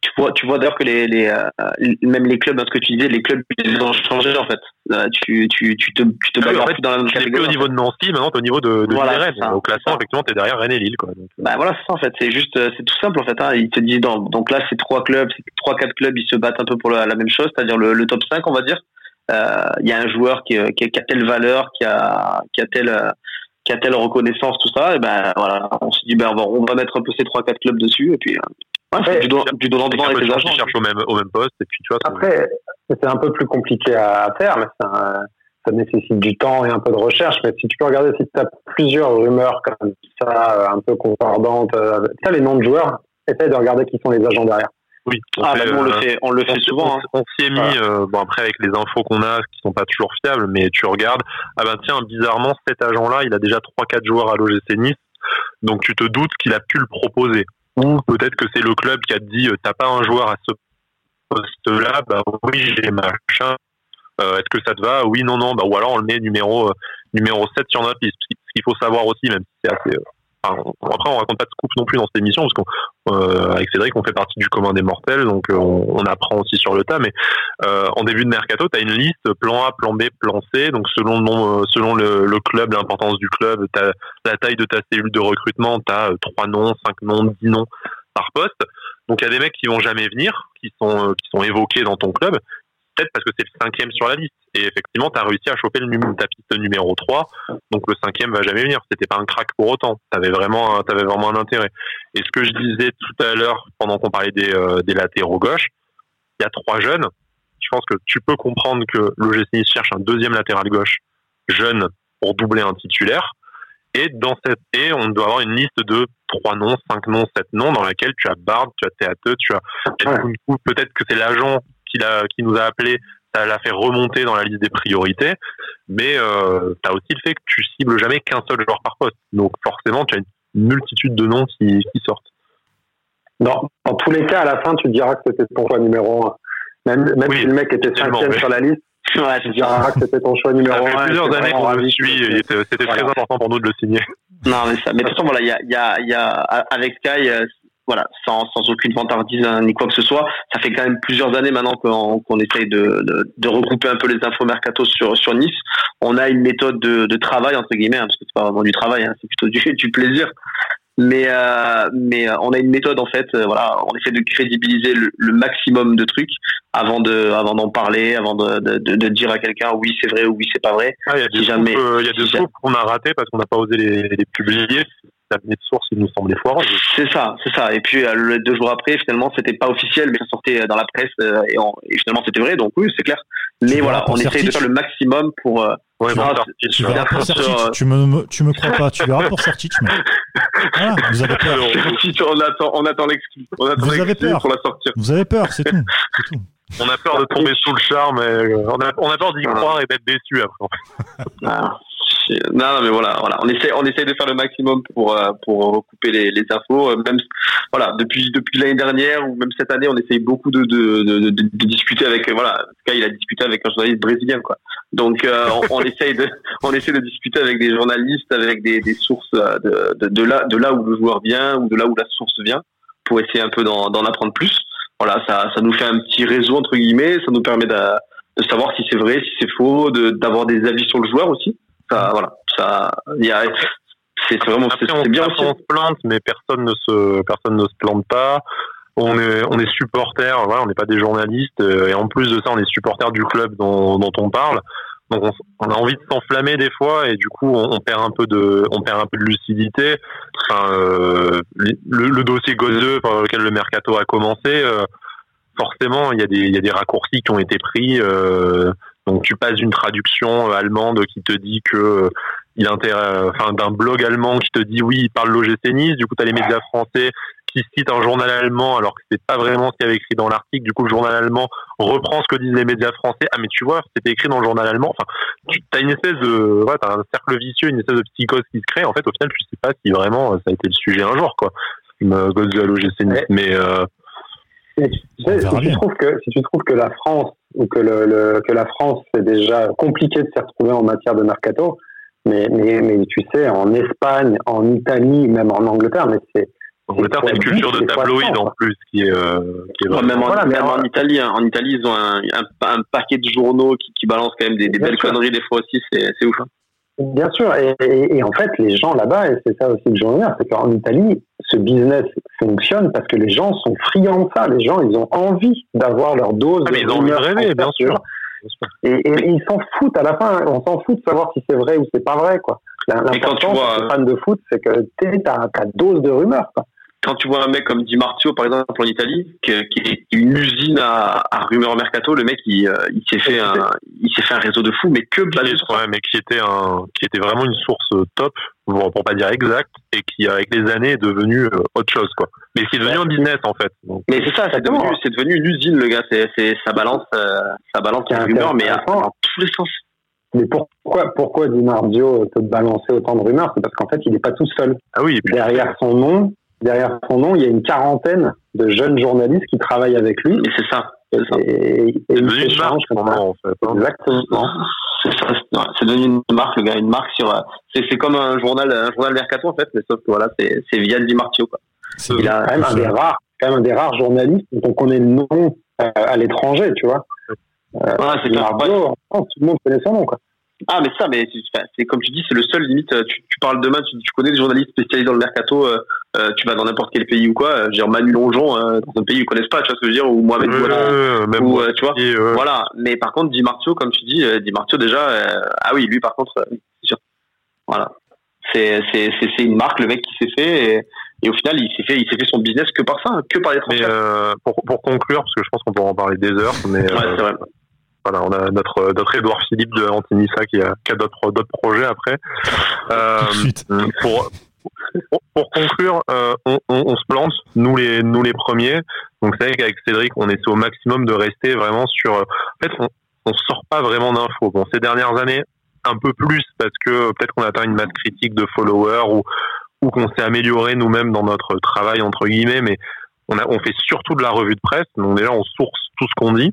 [SPEAKER 2] tu vois, tu vois d'ailleurs que les, les euh, même les clubs, ce que tu disais, les clubs ils ont changé en fait. Euh, tu, tu, tu te, tu te
[SPEAKER 3] ah en fait, dans la même catégorie. plus au niveau de Nancy, maintenant t'es au niveau de, de voilà, Rennes. Au classement, effectivement, t'es derrière Rennes et Lille, quoi. Donc,
[SPEAKER 2] euh. bah voilà, c'est ça en fait. C'est juste, c'est tout simple en fait. Hein. Ils te disent donc là, c'est trois clubs, c'est trois quatre clubs, ils se battent un peu pour la, la même chose, c'est-à-dire le, le, top 5 on va dire. Il y a un joueur qui, qui, qui, a telle valeur, qui a, qui a telle qui a telle reconnaissance, tout ça, et ben voilà, on se dit ben on va, on va mettre un peu ces trois quatre clubs dessus, et puis
[SPEAKER 3] Ouais, du, du donnant devant avec les agents. qui cherchent au même, au même poste, et puis tu vois.
[SPEAKER 4] Après, c'est un peu plus compliqué à faire, mais ça, ça nécessite du temps et un peu de recherche. Mais si tu peux regarder, si tu as plusieurs rumeurs comme ça, euh, un peu concordantes, euh, ça, les noms de joueurs, essaie de regarder qui sont les agents derrière.
[SPEAKER 3] Oui,
[SPEAKER 2] on, ah, bah, on le fait, on le fait souvent.
[SPEAKER 3] On, hein. s'y est mis, euh, bon après avec les infos qu'on a, qui sont pas toujours fiables, mais tu regardes, ah ben tiens, bizarrement, cet agent-là, il a déjà 3-4 joueurs à l'OGC Nice, donc tu te doutes qu'il a pu le proposer ou peut-être que c'est le club qui a dit euh, t'as pas un joueur à ce poste-là, bah oui j'ai machin. Euh, Est-ce que ça te va? Oui, non, non. Bah, ou alors on le met numéro euh, numéro 7 sur notre liste. Ce qu'il faut savoir aussi, même si c'est assez après, on raconte pas de scoop non plus dans cette émission, parce qu'avec euh, Cédric, on fait partie du commun des mortels, donc euh, on, apprend aussi sur le tas. Mais euh, en début de mercato, tu as une liste plan A, plan B, plan C. Donc selon le, selon le, club, l'importance du club, la taille de ta cellule de recrutement, tu as 3 noms, 5 noms, 10 noms par poste. Donc il y a des mecs qui vont jamais venir, qui sont, qui sont évoqués dans ton club, peut-être parce que c'est le cinquième sur la liste. Et effectivement, tu as réussi à choper le ta piste numéro 3. Donc le cinquième va jamais venir. C'était pas un crack pour autant. Tu avais vraiment, avais vraiment un intérêt. Et ce que je disais tout à l'heure, pendant qu'on parlait des, euh, des latéraux gauche, il y a trois jeunes. Je pense que tu peux comprendre que l'OGC cherche un deuxième latéral gauche jeune pour doubler un titulaire. Et dans cette, et on doit avoir une liste de trois noms, cinq noms, sept noms dans laquelle tu as Bard, tu as Théâtre, tu as peut-être que c'est l'agent qui, a, qui nous a appelé ça l'a fait remonter dans la liste des priorités, mais euh, tu as aussi le fait que tu cibles jamais qu'un seul joueur par poste. Donc forcément, tu as une multitude de noms qui, qui sortent.
[SPEAKER 4] Dans, dans, tous les cas, à la fin, tu diras que c'était ton choix numéro un. Même, même si le mec était cinquième sur la liste, ouais, tu diras que c'était ton choix numéro un. Ça
[SPEAKER 3] fait plusieurs années qu'on le suit, c'était très important pour nous de le signer.
[SPEAKER 2] Non, mais ça, mais de toute façon, voilà, il y a, y, a, y a, avec Sky, euh, voilà, sans, sans aucune vantardise hein, ni quoi que ce soit. Ça fait quand même plusieurs années maintenant qu'on qu'on essaye de, de, de, regrouper un peu les infos mercato sur, sur Nice. On a une méthode de, de travail, entre guillemets, hein, parce que c'est pas vraiment du travail, hein, c'est plutôt du, du plaisir. Mais, euh, mais euh, on a une méthode, en fait, euh, voilà, on essaie de crédibiliser le, le, maximum de trucs avant de avant d'en parler, avant de, de, de, dire à quelqu'un oui c'est vrai ou oui c'est pas vrai.
[SPEAKER 3] Ah, il y a des si jamais, il y a des si qu'on a raté parce qu'on n'a pas osé les, les publier amené de source il nous semblait foireux.
[SPEAKER 2] C'est ça, c'est ça. Et puis le, deux jours après, finalement, c'était pas officiel, mais ça sortait dans la presse et, et finalement c'était vrai. Donc oui, c'est clair. Mais voilà, on essaye de faire le maximum pour.
[SPEAKER 1] Ouais, bon, tu, verras pour Sertic, tu me, tu me crois pas, tu verras pour Sertic, mais. Voilà, vous avez peur.
[SPEAKER 2] on attend, on attend l'exclu. On attend
[SPEAKER 1] vous avez peur.
[SPEAKER 2] pour la sortir.
[SPEAKER 1] Vous avez peur, c'est tout. C'est tout.
[SPEAKER 3] On a peur de tomber sous le charme, et on, a, on a peur d'y croire et d'être déçu après.
[SPEAKER 2] Ah, non, mais voilà, voilà, on essaie, on essaie de faire le maximum pour euh, pour recouper les, les infos. Même voilà, depuis depuis l'année dernière ou même cette année, on essaye beaucoup de de, de, de, discuter avec voilà. En il a discuté avec un journaliste brésilien, quoi. Donc euh, on, essaye de on essaie de discuter avec des journalistes, avec des, des sources euh, de, de, de là de là où le joueur vient ou de là où la source vient, pour essayer un peu d'en apprendre plus. Voilà, ça ça nous fait un petit réseau entre guillemets, ça nous permet de, de savoir si c'est vrai, si c'est faux, d'avoir des avis sur le joueur aussi ça, voilà, ça, y a, c'est vraiment, c'est bien
[SPEAKER 3] On se plante, mais personne ne se, personne ne se plante pas. On est, on est supporters, voilà, on n'est pas des journalistes, euh, et en plus de ça, on est supporters du club dont, dont on parle. Donc on, a envie de s'enflammer des fois et du coup on, perd un peu de on perd un peu de lucidité. Enfin, euh, le, le, dossier Gozeux par lequel le mercato a commencé, euh, forcément il y a des il y a des raccourcis qui ont été pris. Euh, donc tu passes d'une traduction euh, allemande qui te dit que euh, il intéresse, enfin d'un blog allemand qui te dit oui, il parle l'OGC Nice, du coup tu as les médias français qui citent un journal allemand alors que c'est pas vraiment ce qu'il y avait écrit dans l'article, du coup le journal allemand reprend ce que disent les médias français. Ah mais tu vois, c'était écrit dans le journal allemand. Enfin, tu as une espèce de ouais, as un cercle vicieux, une espèce de psychose qui se crée. En fait, au final, tu sais pas si vraiment ça a été le sujet un jour quoi. Gosse de l'OGC Nice, mais euh,
[SPEAKER 4] si, tu trouves que, si tu trouves que la France ou que, le, que la France c'est déjà compliqué de s'y retrouver en matière de mercato, mais, mais, mais tu sais, en Espagne, en Italie, même en Angleterre, mais c'est
[SPEAKER 3] Angleterre, c'est une culture de tabloïd en plus qui est, euh, qui est
[SPEAKER 2] même, en, même en, Italie, hein. en Italie, ils ont un, un, paquet de journaux qui, qui balancent quand même des, des belles conneries des fois aussi, c'est ouf. Hein.
[SPEAKER 4] Bien sûr, et, et, en fait, les gens là-bas, et c'est ça aussi que je veux dire, c'est qu'en Italie, ce business fonctionne parce que les gens sont friands de ça. Les gens, ils ont envie d'avoir leur dose.
[SPEAKER 3] Ah, mais ils ont envie de rêver, bien sûr.
[SPEAKER 4] Et, et, ils s'en foutent à la fin. On s'en fout de savoir si c'est vrai ou c'est pas vrai, quoi. L'important, vois... fan de foot, c'est que tu as ta dose de rumeurs, quoi
[SPEAKER 2] quand tu vois un mec comme Di Marzio, par exemple, en Italie, qui, est une usine à, à rumeurs mercato, le mec, il, euh, il s'est fait un, il s'est fait un réseau de fous, mais que
[SPEAKER 3] sur ouais, mais qui était un, qui était vraiment une source top, pour, pas dire exact, et qui, avec les années, est devenu euh, autre chose, quoi. Mais qui est devenu un business, en fait.
[SPEAKER 2] mais c'est ça, c'est devenu, c'est devenu une usine, le gars. C'est, c'est, ça balance, euh, ça balance les rumeurs, mais à, dans tous les sens.
[SPEAKER 4] Mais pourquoi, pourquoi Di Marzio peut balancer autant de rumeurs? C'est parce qu'en fait, il n'est pas tout seul.
[SPEAKER 3] Ah oui.
[SPEAKER 4] Derrière son nom, derrière son nom, il y a une quarantaine de jeunes journalistes qui travaillent avec lui.
[SPEAKER 2] Et c'est ça.
[SPEAKER 4] Et, et, et
[SPEAKER 3] il s'échange comme ça. En fait,
[SPEAKER 4] hein. Exactement.
[SPEAKER 2] C'est devenu une marque, le gars, une marque sur. C'est comme un journal, un journal mercato en fait, mais sauf que voilà, c'est via Di Martio quoi.
[SPEAKER 4] Il a quand même un des rares, quand même un des raires journalistes dont on connaît le nom euh, à l'étranger, tu vois.
[SPEAKER 2] Euh, ouais, c'est clair.
[SPEAKER 4] tout le monde connaît son nom quoi.
[SPEAKER 2] Ah, mais ça, mais c'est comme tu dis, c'est le seul limite. Tu, tu parles demain, tu, tu, connais des journalistes spécialisés dans le mercato, euh, euh tu vas dans n'importe quel pays ou quoi. Euh, genre Manu Longeon, euh, dans un pays où ils connaissent pas, tu vois ce que je veux dire, ou Mohamed
[SPEAKER 3] euh,
[SPEAKER 2] ou tu vois. Voilà. Mais par contre, Di Martio, comme tu dis, Di Martio déjà, ah oui, lui par contre, c'est sûr. Voilà. C'est c'est c'est une marque, le mec qui s'est fait. Et, et, au final, il s'est fait, il s'est fait son business que par ça, hein, que par les
[SPEAKER 3] transferts. pour, pour conclure, parce que je pense qu'on pourra en parler des heures, mais
[SPEAKER 2] ouais, c'est vrai
[SPEAKER 3] voilà, on a notre notre Edouard Philippe de Antinissa qui a, qui a d'autres d'autres projets après. Euh, pour, pour conclure, euh, on, on, on, se plante, nous les nous les premiers. Donc c'est vrai qu'avec Cédric, on essaie au maximum de rester vraiment sur. En fait, on, on sort pas vraiment d'infos. Bon, ces dernières années, un peu plus parce que peut-être qu'on atteint une masse critique de followers ou ou qu'on s'est amélioré nous-mêmes dans notre travail entre guillemets, mais on a on fait surtout de la revue de presse. Donc déjà, on source tout ce qu'on dit.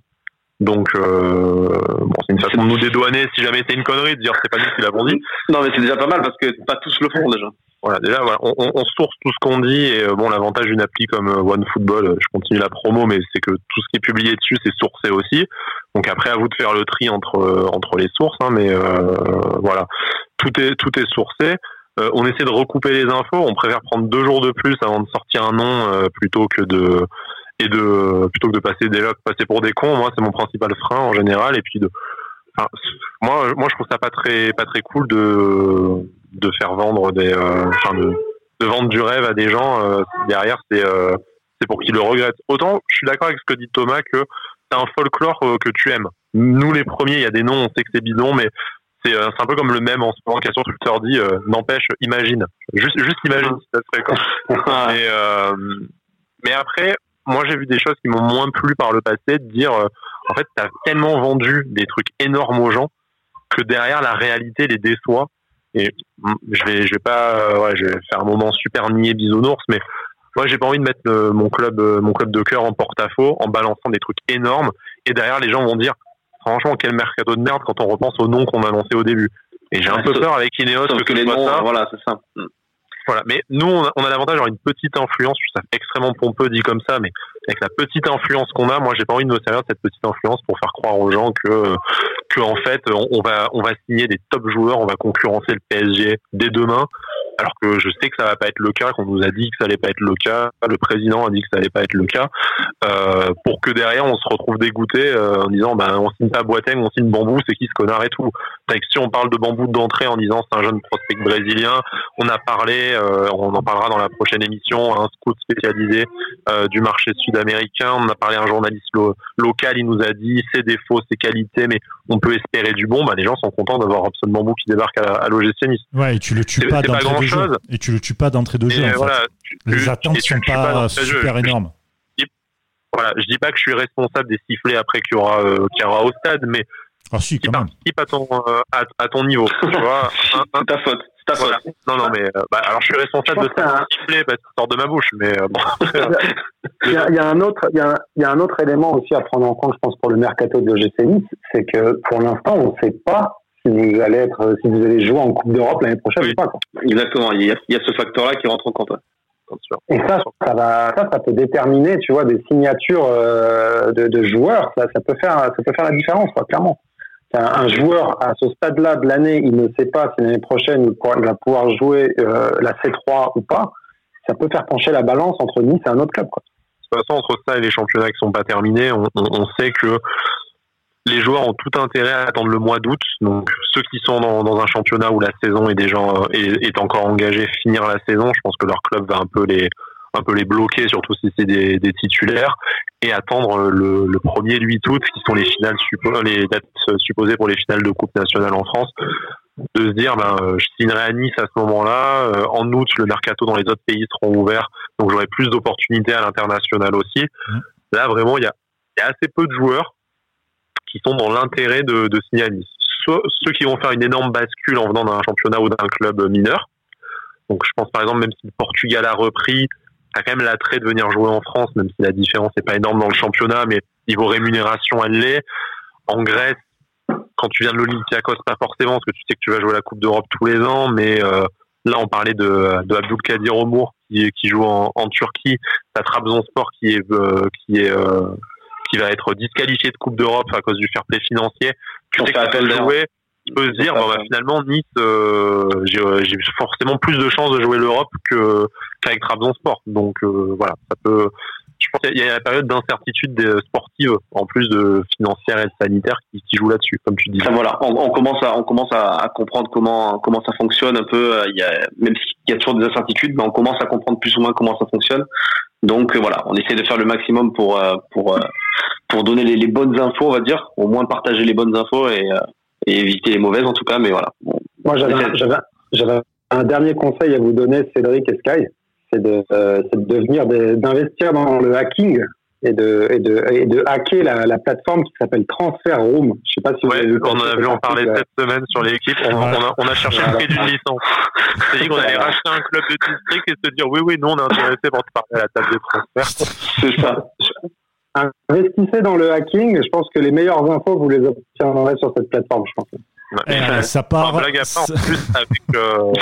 [SPEAKER 3] Donc, euh, bon, c'est une façon de nous dédouaner si jamais c'est une connerie de dire c'est pas nous qui l'avons dit.
[SPEAKER 2] Non, mais c'est déjà pas mal parce que pas tous le font déjà.
[SPEAKER 3] Voilà, déjà, voilà, on, on, source tout ce qu'on dit et euh, bon, l'avantage d'une appli comme euh, OneFootball, euh, je continue la promo, mais c'est que tout ce qui est publié dessus, c'est sourcé aussi. Donc après, à vous de faire le tri entre entre les sources, hein, mais voilà, tout est tout est sourcé. on essaie de recouper les infos. On préfère prendre deux jours de plus avant de sortir un nom plutôt que de et de plutôt que de passer déjà passer pour des cons moi c'est mon principal frein en général et puis de enfin, moi moi je trouve ça pas très pas très cool de de faire vendre des euh, enfin de de vendre du rêve à des gens derrière c'est c'est pour qu'ils le regrettent. Autant je suis d'accord avec ce que dit Thomas que c'est un folklore que tu aimes. Nous les premiers, il y a des noms, on sait que c'est bidon, mais c'est un peu comme le même en ce moment qui sur Twitter dit n'empêche imagine juste juste imagine si ça se fait quoi. mais, mais après moi j'ai vu des choses qui m'ont moins plu par le passé de dire en fait tu as tellement vendu des trucs énormes aux gens que derrière la réalité les déçoit. Et je vais je vais pas ouais, je vais faire un moment super niais bisounours mais moi j'ai pas envie de mettre mon club mon club de cœur en porte-à-faux en balançant des trucs énormes. Et derrière les gens vont dire franchement quel mercato de merde quand on repense aux noms qu'on a annoncé au début. Et j'ai un peu peur avec Ineos que,
[SPEAKER 2] que les noms ça. voilà c'est ça
[SPEAKER 3] voilà, mais nous, on a, on a l'avantage une petite influence. Ça fait extrêmement pompeux dit comme ça, mais avec la petite influence qu'on a, moi, j'ai pas envie de me servir de cette petite influence pour faire croire aux gens que, que en fait, on, va, on va signer des top joueurs, on va concurrencer le PSG dès demain alors que je sais que ça va pas être le cas, qu'on nous a dit que ça allait pas être le cas, le président a dit que ça allait pas être le cas, euh, pour que derrière on se retrouve dégoûté euh, en disant ben on signe pas Boateng, on signe Bambou, c'est qui ce connard et tout. si on parle de Bambou d'entrée en disant c'est un jeune prospect brésilien, on a parlé, euh, on en parlera dans la prochaine émission, un scout spécialisé du marché sud-américain, on a parlé à un journaliste local, il nous a dit ses défauts, ses qualités, mais on peut espérer du bon. Ben les gens sont contents d'avoir Robson Bambou qui débarque à, à l'OGC Nice.
[SPEAKER 1] Ouais, et tu le tues pas dans et tu le tues pas d'entrée de jeu. les attentes sont pas, super énormes.
[SPEAKER 3] voilà, je dis pas que je suis responsable des sifflets après qu'il y aura, euh, qu'il y aura au stade, mais
[SPEAKER 1] ah, si, quand même.
[SPEAKER 3] à ton, euh, à, ton niveau. tu vois,
[SPEAKER 2] c'est ta faute. Ta faute.
[SPEAKER 3] Non, non, mais euh, bah, alors je suis responsable de ça sifflet parce que ça sort de ma bouche, mais bon.
[SPEAKER 4] il, y a, il, y a, un autre, il y, a, il y a un autre élément aussi à prendre en compte, je pense, pour le mercato de GC Nice, c'est que pour l'instant, on ne sait pas si vous allez être, si vous allez jouer en Coupe d'Europe l'année prochaine ou pas. Quoi.
[SPEAKER 2] Exactement. Il y, a, il y a ce facteur-là qui rentre en compte.
[SPEAKER 4] Et ça, ça va, ça, ça peut déterminer, tu vois, des signatures euh, de, de, joueurs. Ça, ça peut faire, ça peut faire la différence, quoi, clairement. Un, un joueur à ce stade-là de l'année, il ne sait pas si l'année prochaine il va pouvoir jouer euh, la C3 ou pas. Ça peut faire pencher la balance entre Nice et un autre club. Quoi.
[SPEAKER 3] De toute façon, entre ça et les championnats qui sont pas terminés, on, on, on sait que les joueurs ont tout intérêt à attendre le mois d'août. Donc ceux qui sont dans, dans, un championnat où la saison est déjà est, est, encore engagée, finir la saison, je pense que leur club va un peu les un peu les bloquer, surtout si c'est des, des, titulaires, et attendre le, le premier 8 août, qui sont les finales les dates supposées pour les finales de Coupe nationale en France, de se dire ben euh, je signerai à Nice à ce moment-là. Euh, en août, le mercato dans les autres pays seront ouverts, donc j'aurai plus d'opportunités à l'international aussi. Mmh. Là vraiment, il y a, y a assez peu de joueurs sont dans l'intérêt de, de Nice. Soit ceux qui vont faire une énorme bascule en venant d'un championnat ou d'un club mineur. Donc je pense par exemple même si le Portugal a repris, a quand même l'attrait de venir jouer en France, même si la différence n'est pas énorme dans le championnat, mais niveau rémunération elle l'est. En Grèce, quand tu viens de l'Olympiakos, pas forcément, parce que tu sais que tu vas jouer la Coupe d'Europe tous les ans, mais euh, là on parlait de, de Abdulkadir Omour qui, joue en, en Turquie, t'as Trabzonspor qui est euh, qui est euh, qui va être disqualifié de Coupe d'Europe à cause du fair play financier, tu sais que tu jouer, tu peux se dire, bah, finalement, Nice, euh, euh, j'ai forcément plus de chances de jouer l'Europe qu'avec Trabzonspor. Donc euh, voilà, ça peut. Je pense qu'il y a la période d'incertitude sportive en plus de financière et sanitaire qui, qui joue là-dessus, comme tu dis.
[SPEAKER 2] voilà, on, commence à on commence à, comprendre comment comment ça fonctionne un peu. Il y a, même s'il y a toujours des incertitudes, mais on commence à comprendre plus ou moins comment ça fonctionne. Donc voilà, on essaie de faire le maximum pour pour pour donner les, bonnes infos, on va dire, au moins partager les bonnes infos et, euh, éviter les mauvaises en tout cas. Mais voilà.
[SPEAKER 4] Moi, j'avais un dernier conseil à vous donner, Cédric et Sky, c'est de, euh, devenir d'investir dans le hacking et de, et de, et de hacker la, plateforme qui s'appelle Transfer Room. Je sais pas si vous
[SPEAKER 3] avez vu. On en a vu en parler cette semaine sur l'équipe. On, on, a, cherché le prix d'une licence. C'est dit qu'on allait racheter un club de district et se dire oui, oui, nous on est intéressé pour te parler à la table de transfert.
[SPEAKER 4] C'est ça investissez dans le hacking. Je pense que les meilleures infos, vous les obtiendrez sur cette plateforme, je pense.
[SPEAKER 1] Ouais, ça part.
[SPEAKER 3] blague à part, en plus, avec. Euh...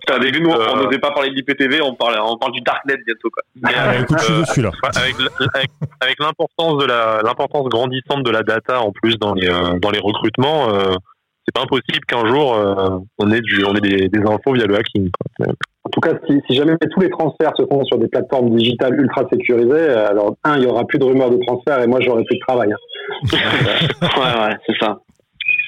[SPEAKER 2] Putain, début, nous, on n'osait pas parler de l'IPTV, on parle, on parle du Darknet bientôt, quoi.
[SPEAKER 1] Mais, euh, écoute, je suis dessus, là.
[SPEAKER 3] Avec, avec, avec l'importance de la, l'importance grandissante de la data, en plus, dans les, euh, dans les recrutements, euh, c'est pas impossible qu'un jour, euh, on ait du, on ait des, des infos via le hacking, quoi.
[SPEAKER 4] En tout cas, si, si, jamais tous les transferts se font sur des plateformes digitales ultra sécurisées, alors un, il y aura plus de rumeurs de transfert et moi j'aurai plus de travail. Hein.
[SPEAKER 2] ouais, ouais, c'est ça.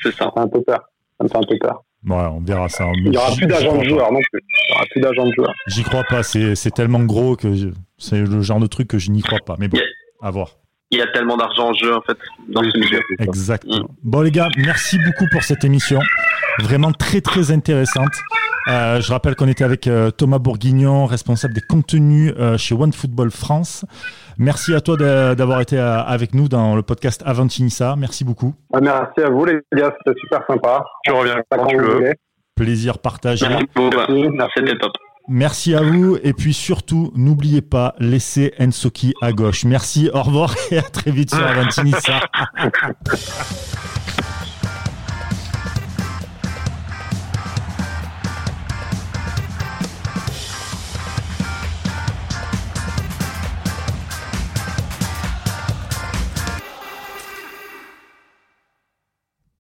[SPEAKER 2] C'est ça.
[SPEAKER 4] Ça me fait un peu peur. Ça me fait un peu peur.
[SPEAKER 1] Ouais, on verra ça.
[SPEAKER 4] Il n'y aura plus d'agent de joueur non plus. Il n'y aura plus d'agent de joueur.
[SPEAKER 1] J'y crois pas. C'est tellement gros que c'est le genre de truc que je n'y crois pas. Mais bon, à voir
[SPEAKER 2] il y a tellement d'argent en jeu en fait dans ce milieu.
[SPEAKER 1] Exactement. Mm. Bon les gars, merci beaucoup pour cette émission, vraiment très très intéressante. Euh, je rappelle qu'on était avec euh, Thomas Bourguignon, responsable des contenus euh, chez OneFootball France. Merci à toi d'avoir été avec nous dans le podcast Avantinissa. Merci beaucoup.
[SPEAKER 4] Ah, merci à vous les gars, c'était super sympa.
[SPEAKER 3] Tu reviens quand, tu veux.
[SPEAKER 1] Plaisir partagé.
[SPEAKER 2] Merci beaucoup. C'était top.
[SPEAKER 1] Merci à vous et puis surtout n'oubliez pas laissez Ensoki à gauche. Merci, au revoir et à très vite sur Avantinissa.